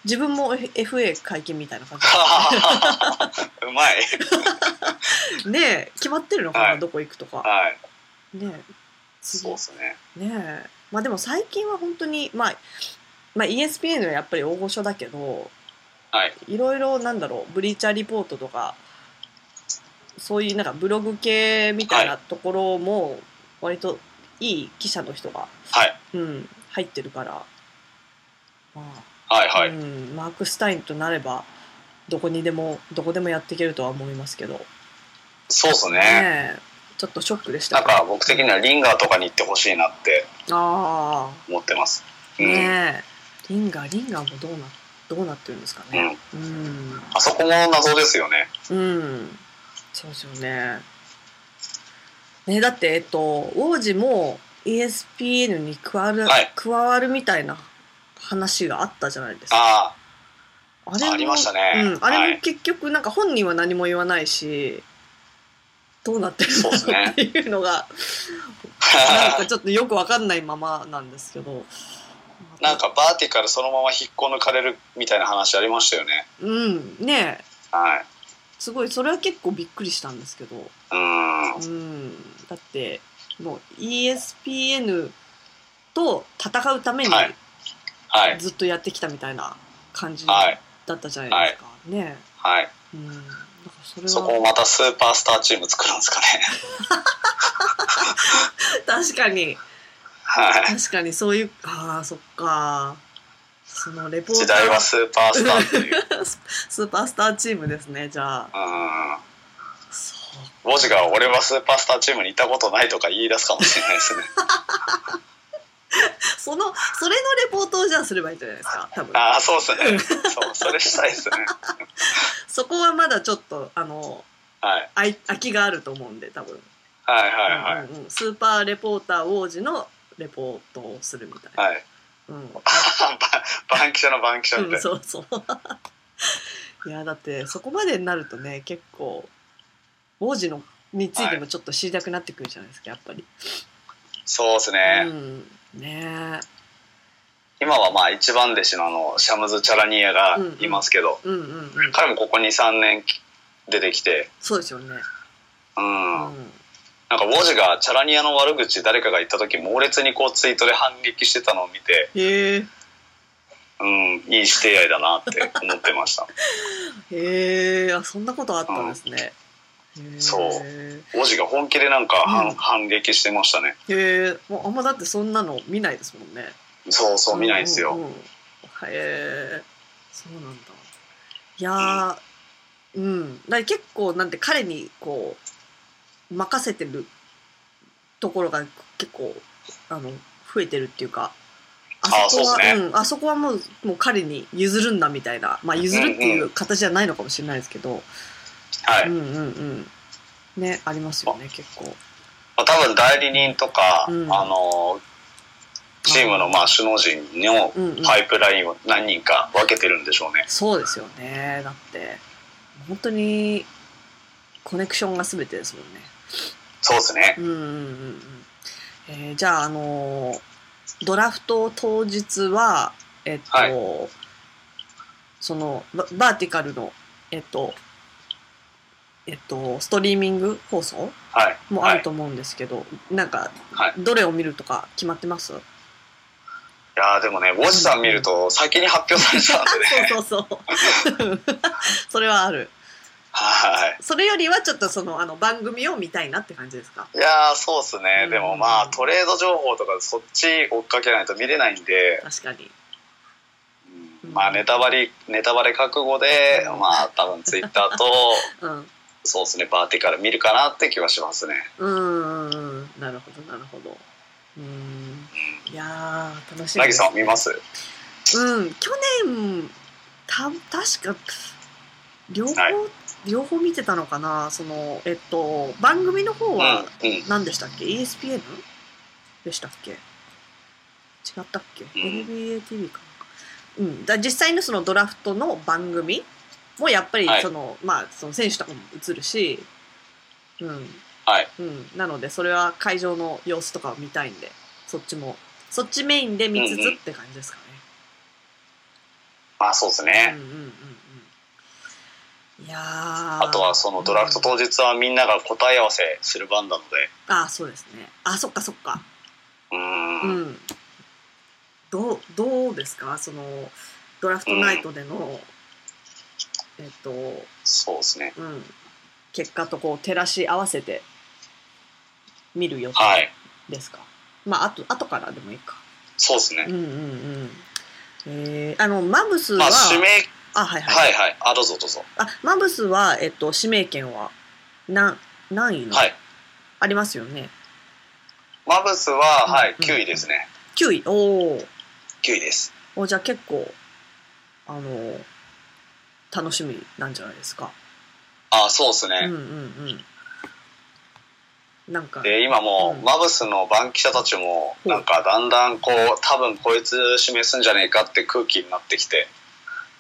自分も FA 解禁みたいな感 うまい。じ ねえ決まってるのかな、はいどこ行くとかはい。ねそうですね。ねえまあでも最近は本当にまあまあ ESPN はやっぱり大御所だけどはい。いろいろなんだろうブリーチャーリポートとかそういうなんかブログ系みたいなところも割といい記者の人が、はい。うん、入ってるから、まあはいはい。うん、マーク・スタインとなればどこにでもどこでもやっていけるとは思いますけど、そうですね。ねえちょっとショックでしたなんか僕的にはリンガーとかに行ってほしいなってあ思ってます。あうん。ねえリンガーリンガーもどうなどうなってるんですかねうんあそこも謎ですよね。うんそうですよね。ねだってえっと王子も ESPN に加わる、はい。加わるみたいな話があったじゃないですか。ああれもありましたね。うん、あはい。れも結局なんか本人は何も言わないしどうなってるそうですね。のっていうのが なんあか。ちょっとよくわかんないままなんですけど。なんかバーティカルそのまま引っこ抜かれるみたいな話ありましたよね。うんね。えはい。すごいそれは結構びっくりしたんですけどうん。うんだってもう ESPN と戦うためにはいはい。ずっとやってきたみたいな感じはい。だったじゃないですか、ねはい。うんだからそれそこをはまたスーパースターチーム作るんですかね。確かにはい。確かにそういうああそっかそのレポーター時代はスーパースターっていう。スーパースターチームですねじゃあうん。そうボジが俺はスーパースターチームにいたことないとか言い出すかもしれないですね。そのそれのレポートをじゃあすればいいんじゃないですか多分ああ、そうですね。そう、それしたいですね。そこはまだちょっとあのはい。あい空きがあると思うんで多分、はいはいはい。うんうん、スーパーレポーター王子のレポートをするみたいな、はい。うん。ば番記者の番記者みたうん。そうそう。いやだってそこまでになるとね結構王子のについてもちょっと知りたくなってくるじゃないですかやっぱり、そうですうね。ん。ね。今はまあ一番弟子のあの、シャムズ・チャラニエがいますけど、彼もここ2、3年出てきて、そうですよね、うん。うん、なんかウォジがチャラニアの悪口誰かが言った時猛烈にこうツイートで反撃してたのを見てへえうんいい師弟愛だなって思ってました。へえあそんなことあったんですね、へえそう。ウォジが本気でなんか反,、うん。反撃してましたね。へえもうあんまだってそんなの見ないですもんね。そうそう見ないですよ、うんうんうん。へえそうなんだ。いやーうん、だから結構なんて彼にこう任せてるところが結構あの増えてるっていうかあそこはあね。うん、あそこはもうもう彼に譲るんだみたいなまあ譲るっていう形じゃないのかもしれないですけど、はい、うんうんうん。ねありますよね結構。まあ、多分代理人とか、うん。あのチームのまあ首脳陣のうんうん。パイプラインを何人か分けてるんでしょうね、そうですよね。だって本当にコネクションが全てですもんねそうですね。うんうんうんうん。えーじゃああのードラフト当日はえっと、はい。そのババーティカルのえっとえっとストリーミング放送はい。もあると思うんですけど、なんかはい。どれを見るとか決まってます？いやーでもねウォジさん見ると先に発表されちゃうんでね。そうそうそう。それはあるはい。それよりはちょっとそのあの番組を見たいなって感じですか？いやーそうっすね、うん。でもまあトレード情報とかそっち追っかけないと見れないんで、確かに。うん。まあネタバレネタバレ覚悟でまあ多分ツイッターと うん。そうですねバーティカル見るかなって気はしますね。うんうん。うんなるほどなるほど。うん。いやー楽しみなぎです。さん見ます？うん。去年た確か両方、はい両方見てたのかな？そのえっと番組の方はうんうん。何でしたっけ？ESPN でしたっけ？違ったっけ、ん。NBATV かな。うん。だ実際のそのドラフトの番組もやっぱりはい。その、まあその選手とかも映るしうん。はい。うん、なのでそれは会場の様子とかを見たいんでそっちもそっちメインで見つつうんうんって感じですかまあそうですね。ねうん、うんうんうんいやー。あとはそのドラフト当日はみんなが答え合わせする番なので。あそうですね。あそっかそっか。うーうん。んどうどうですか？そのドラフトナイトでの、えっとそうですね。うん。結果とこう照らし合わせて見る予はい。定ですか、まああと後からでもいいか。そうですね。うんうんうん。えー、あのマブスは、まあ指名あはいはい、はいはい。あどうぞどうぞ。あマブスは、えっと、指名権は何何位の、はい。ありますよね。マブスは、うんはいうん。9位ですね。9位。おー。9位です。おじゃあ結構あの楽しみなんじゃないですか。あそうですね、うんうんうん。なんかで今もうん。うマブスの番記者たちもうんなんかだんだんこう多分こいつ指名すんじゃねえかって空気になってきて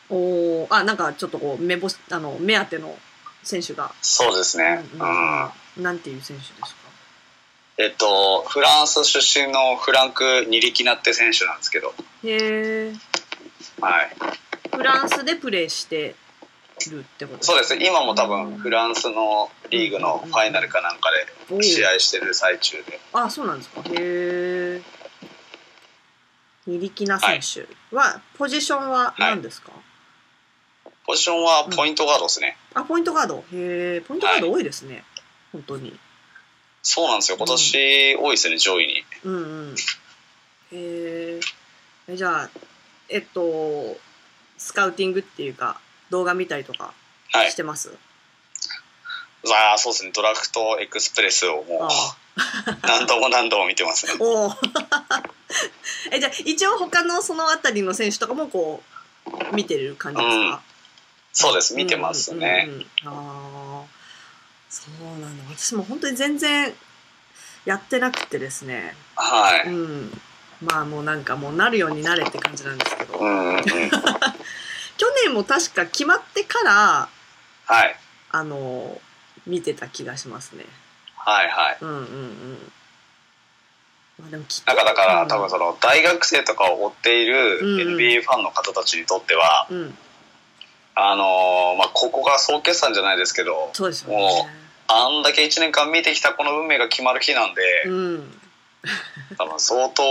おー。あなんかちょっとこう目星あの目当ての選手が、そうですね。ううんん、うん。なんていう選手ですか？えっとフランス出身のフランク・ニリキナって選手なんですけど。へえはい。フランスでプレーしてるってこと？そうです。今も多分フランスのリーグのファイナルかなんかで試合してる最中で。あそうなんですか。へえニリキナ選手は、ポジションは何ですか、ポジションはポイントガードですね、あポイントガード。へえポイントガード多いですね、本当に。そうなんですよ。今年多いですね、上位に。うんうん。へえじゃあえっとスカウティングっていうか動画見たりとかはい。してます、ああそうですね。ドラフトエクスプレスをもうあ 何度も何度も見てますね。おお えじゃあ一応他のそのあたりの選手とかもこう見てる感じですか、そうです。見てますね、うんうんうん。ああそうなんだ。私も本当に全然やってなくてですね。はい、うん。まあもうなんかもうなるようになれって感じなんですけど、うんうん。う ん去年も確か決まってからはい。あの見てた気がしますね。はいはい。うんうんうん。まあでもきっなんかだからうん。多分その大学生とかを追っているうん。うん NBA ファンの方たちにとっては、うんあのーまあ、ここが総決算じゃないですけどそうですよもねあんだけ1年間見てきたこの運命が決まる日なんで、うん多分相当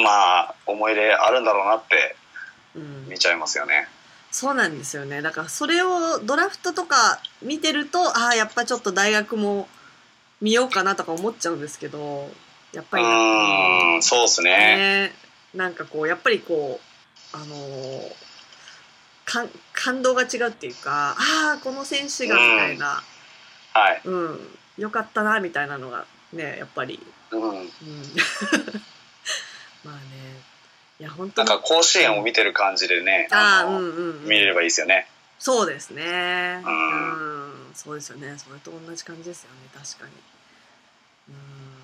まあ思い入れあるんだろうなってうん見ちゃいますよね。そうなんですよねだからそれをドラフトとか見てるとああやっぱちょっと大学も見ようかなとか思っちゃうんですけどやっぱうりーんそうですね。ねなんかこうやっぱりこうあのーかん感動が違うっていうかああこの選手がみたいな、はい、うん。よかったなみたいなのがねやっぱり、うん、うん、まあね。いや本当に。なんか甲子園を見てる感じでねあうんうん、うん、見れればいいですよね。そうですね。ううん。ん、そうですよね。それと同じ感じですよね。確かに。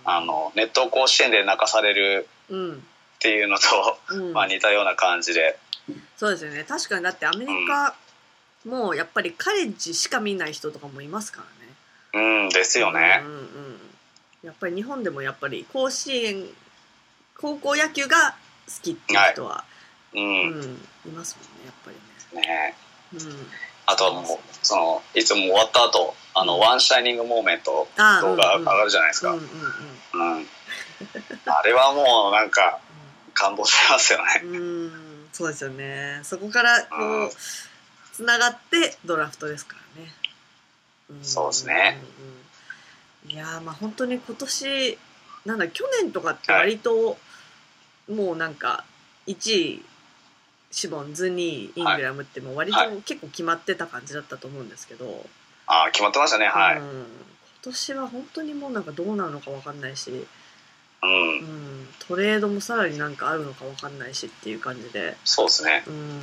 あのネット甲子園で泣かされるうん。っていうのと、うん、まあ似たような感じで、そうですよね。確かにだってアメリカもやっぱりカレッジしか見ない人とかもいますからね。うんですよね。う。んうんうん。やっぱり日本でもやっぱり甲子園高校野球が好きっていう人は、ううんんいますもんねやっぱりね。ね。うん。あとはもうそのいつも終わった後あの One Shining Moment 動画上がるじゃないですか、あれはもうなんか感動しますよね。うんうんそうですよね。そこからこうつながってドラフトですからね、ん。そうですね、うんうん。いやーまあ本当に今年なんだ去年とかって割と、もうなんか1位シボンズ2位イングラムってもう割とはい。結構決まってた感じだったと思うんですけど、ああ決まってましたね。はい。うん、今年は本当にもうなんかどうなるのか分かんないし、うん、うん、トレードもさらになんかあるのか分かんないしっていう感じで、そうですね。うん、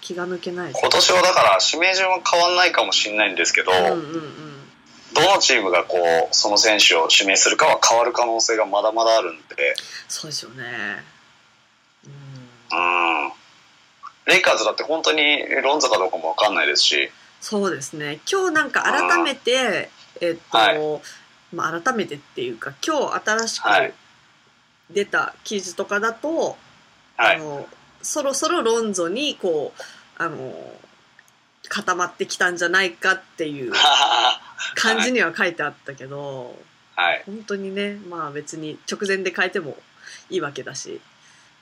気が抜けない。今年はだから指名順は変わんないかもしれないんですけど、うんうんうん。どのチームがこうその選手を指名するかは変わる可能性がまだまだあるんで、そうですよね。うん、レイカーズだって本当にロンザかどうかも分かんないですし、そうですね。今日なんか改めてえっと、はいまあ、改めてっていうか今日新しくはい。出た記事とかだと、はい、あのそろそろロンゾにこうあの固まってきたんじゃないかっていう感じには書いてあったけど、はい、本当にねまあ別に直前で変えてもいいわけだし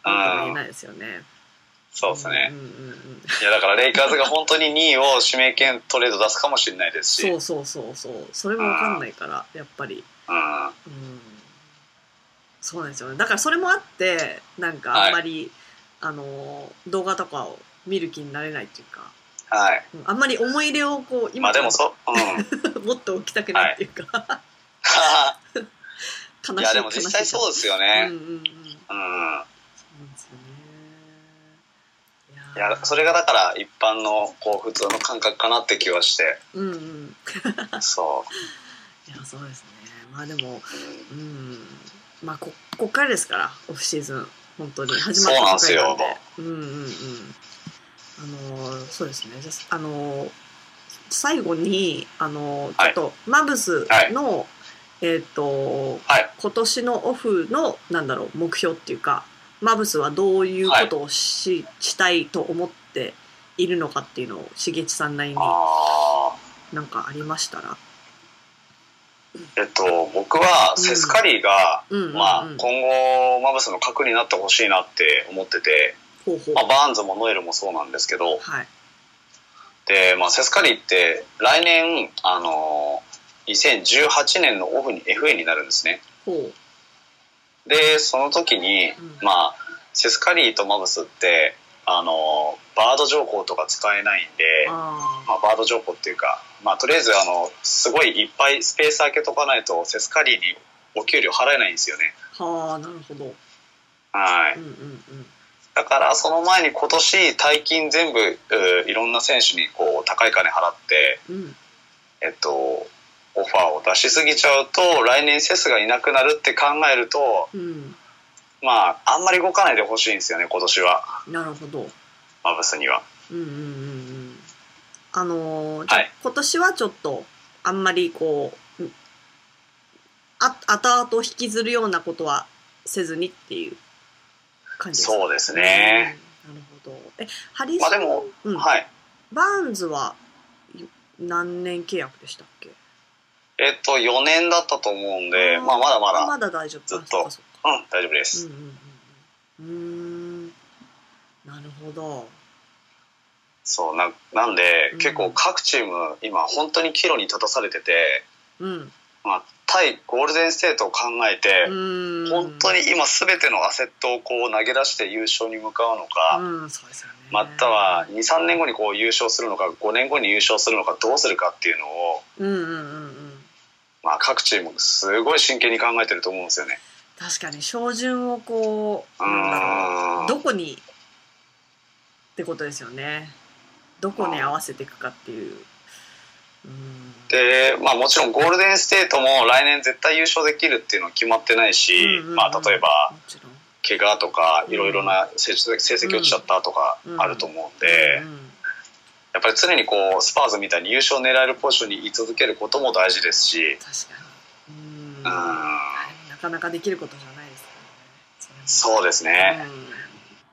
なんとも言えないですよね。そうですね。う。んうんうんいやだからレイカーズが本当に2位を指名権トレード出すかもしれないですし、そうそうそうそう。それも分かんないからやっぱり。うん、うん。そうなんですよね。だからそれもあってなんかあんまり、あの動画とかを見る気になれないっていうか、はい。うん。あんまり思い入れをこうま今あでもそ、う。ん。もっと置きたくないっていうか、悲しいいやでも実際そうですようんうね。んうんうん。そうなんいやそれがだから一般のこう普通の感覚かなって気はして、うんうん。そいやそうですね。まあでもうん。まあここっからですからオフシーズン。本当に。始まったばかりなんで。うんうんうんあのそうですね。じゃああの最後にあのちょっとマブスの、えっ、とう。はい。今年のオフのなんだろう目標っていうかマブスはどういうことをし,、したいと思っているのかっていうのをしげちさんなりにあなんかありましたら？ーえっと僕はセスカリーが、うんうんうんまあ、今後マブスの核になってほしいなって思ってて、ほうほう。まあ、バーンズもノエルもそうなんですけどはい。で、まあ、セスカリーって来年あの2018年のオフに FA になるんですねほう。でその時に、うんまあセスカリーとマブスってあのバード条項とか使えないんであまあ、バード条項っていうか、まあ、とりあえずあのすごいいっぱいスペース開けとかないとセスカリーにお給料払えないんですよねあ。はあ、なるほど。はいうんうんうん。だからその前に今年大金全部ういろんな選手にこう高い金払って、うん。えっと、オファーを出しすぎちゃうと来年セスがいなくなるって考えるとうん。まああんまり動かないでほしいんですよね今年はなるほど。マブスには。うんうんうんうん。あのーはい今年はちょっと、あんまりこう、うんあ、後々引きずるようなことはせずにっていう感じですか？そうですね。うんなるほど。え、ハリソン、まあでも、うん、はい。バーンズはい何年契約でしたっけ？えっと4年だったと思うんでまあまだまだまだ大丈夫ずっとうん大丈夫です。うんうんうんうん。うーん。なるほど。そうななんで、うん結構各チーム今本当に岐路に立たされてて、うん。まあ、対ゴールデンステートを考えてう、ーん。本当に今全てのアセットをこう投げ出して優勝に向かうのか、うん、そうですよね。または23年後にこう優勝するのか5年後に優勝するのかどうするかっていうのを、うんうんうんうん。まあ、各チームすごい真剣に考えてると思うんですよね。確かに照準をこう、うーん。どこにってことですよね。どこに合わせていくかっていう。うん。で、まあ、もちろんゴールデンステートも来年絶対優勝できるっていうのは決まってないし、うんうんうんまあ、例えば。怪我とかうんいろいろな成績落ちちゃったとかあると思うんで、うんやっぱり常にこうスパーズみたいに優勝を狙えるポジションに居続けることも大事ですし、確かに。うん。うんなかなかできることじゃないですからね。そうですね、うん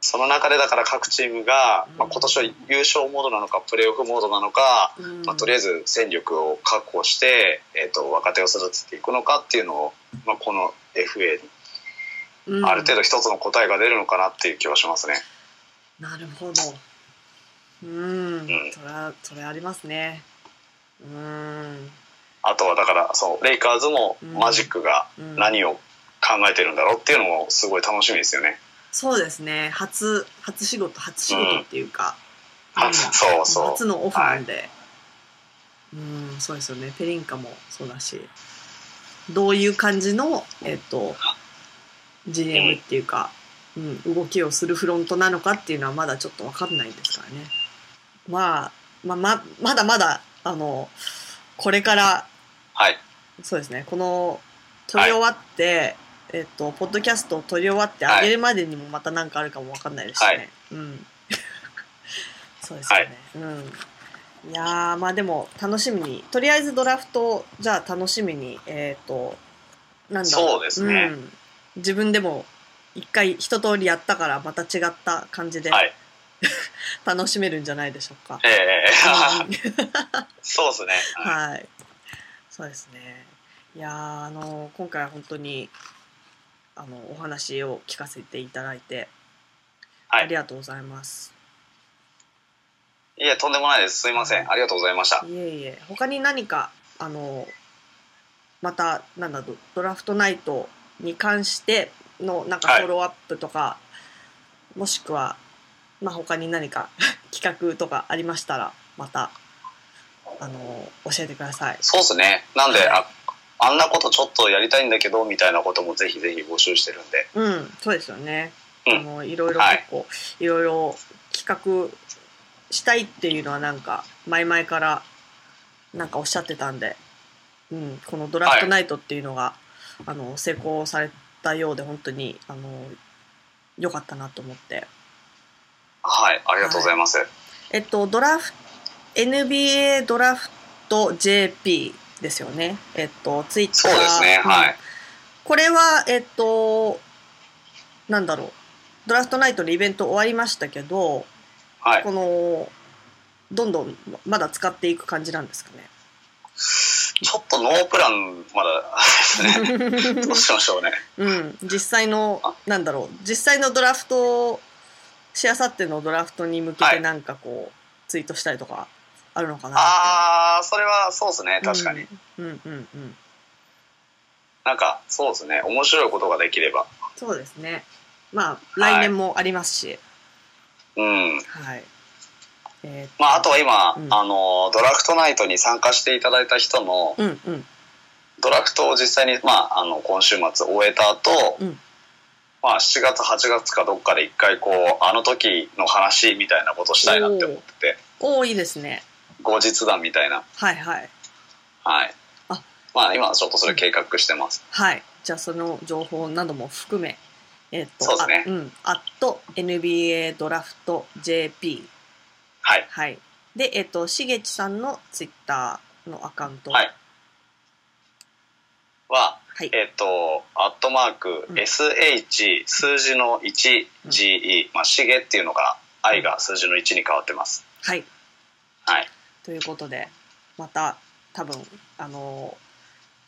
その中でだから各チームが、うんまあ、今年は優勝モードなのかプレーオフモードなのか、うんまあ、とりあえず戦力を確保して、えー、と若手を育てていくのかっていうのを、まあ、この FA にうんある程度一つの答えが出るのかなっていう気はしますね。なるほど。うん、んそれは、それありますね。うん。あとはだからそうレイカーズもうんマジックがうん何を考えてるんだろうっていうのもすごい楽しみですよね。そうですね。初、初仕事、初仕事っていうか。うんんそうそう初のオフなんで。うん、そうですよね。ペリンカもそうだし。どういう感じの、えっ、と、GM っていうか、うん、動きをするフロントなのかっていうのはまだちょっとわかんないですからね。まあ、まあ、ま、まだまだ、あの、これから、はい、そうですね、この、撮り終わって、えっと、ポッドキャストを撮り終わってはい。あげるまでにもまた何かあるかもわかんないですしね。はい。うん。そうですよね。うん。いやー、まあでも、楽しみに、とりあえずドラフト、じゃあ楽しみに、えっ、と、なんだろそうですね。うん。自分でも、一回一通りやったから、また違った感じで、はい楽しめるんじゃないでしょうか。そうですね。はいはい。そうですね。いやーあの今回は本当にあのお話を聞かせていただいて、はいありがとうございます。いえ、とんでもないです。すいません。ありがとうございました。いえいえ、他に何かあのまたなんだドドラフトナイトに関してのなんかはいフォローアップとか、もしくはまあ他に何か 企画とかありましたらまたあの教えてください。そうですね。なんで、はいあ、あんなことちょっとやりたいんだけど、みたいなこともぜひぜひ募集してるんで。うん、そうですよね。うんあのいろいろはい結構、い、ろいろ企画したいっていうのはなんか前々からなんかおっしゃってたんで、うん、このドラフトナイトっていうのが、あの成功されたようで本当にあの良かったなと思って。はい。ありがとうございます。えっとドラフ NBA ドラフト JP ですよね。えっとツイッターそうですね。はい。これは、えっと、なんだろう。ドラフトナイトのイベント終わりましたけど、はい。このどんどんまだ使っていく感じなんですかね。ちょっとノープランまだ。どうしましょうね。うん、実際のなんだろう実際のドラフトしあさってのドラフトに向けてなんかこう、はい、ツイートしたりとかあるのかなああそれはそうですね。確かに、うん、うんうん。うんなんかそうですね。面白いことができれば。そうですね。まあ来年もありますし、はい、うん。はい。えー、まあ、あとは今、うん、あのドラフトナイトに参加していただいた人の、うんうん、ドラフトを実際に、まあ、あの今週末終えた後、うん、まあ7月8月かどっかで一回こうあの時の話みたいなことしたいなって思ってて。おおいいですね。後日談みたいな。はいはい。はい。あ。まあ今ちょっとそれ計画してます、はい。じゃあその情報なども含めえっ、とそうですね。うん、NBA ドラフト JP はい。はい。で、えっ、と、しげちさんのツイッターのアカウント。はい。は、はい、えっ、と、アットマーク、SH 数字の 1GE、まあ、しげっていうのが、愛が数字の1に変わってます。はい。はい。ということで、また、多分、あの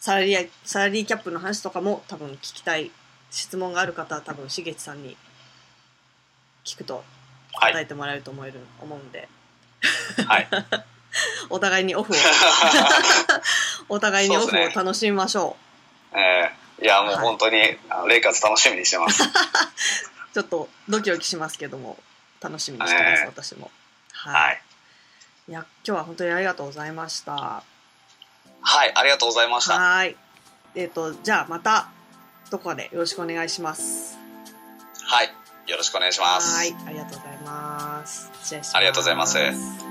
サラリー、サラリーキャップの話とかも多分聞きたい質問がある方は多分、しげちさんに聞くと答えてもらえると思える、思うんで、はい、お互いにオフを お互いにオフを楽しみましょう。えー、いやもう本当に、はい、レイカーズ楽しみにしてます。ちょっとドキドキしますけども楽しみにしてます、私も。はい、はい、いや今日は本当にありがとうございました。はいありがとうございました。はいえっ、ー、とじゃあまたどこかでよろしくお願いします。はい。よろしくお願いします。はい、ありがとうございます。ありがとうございます。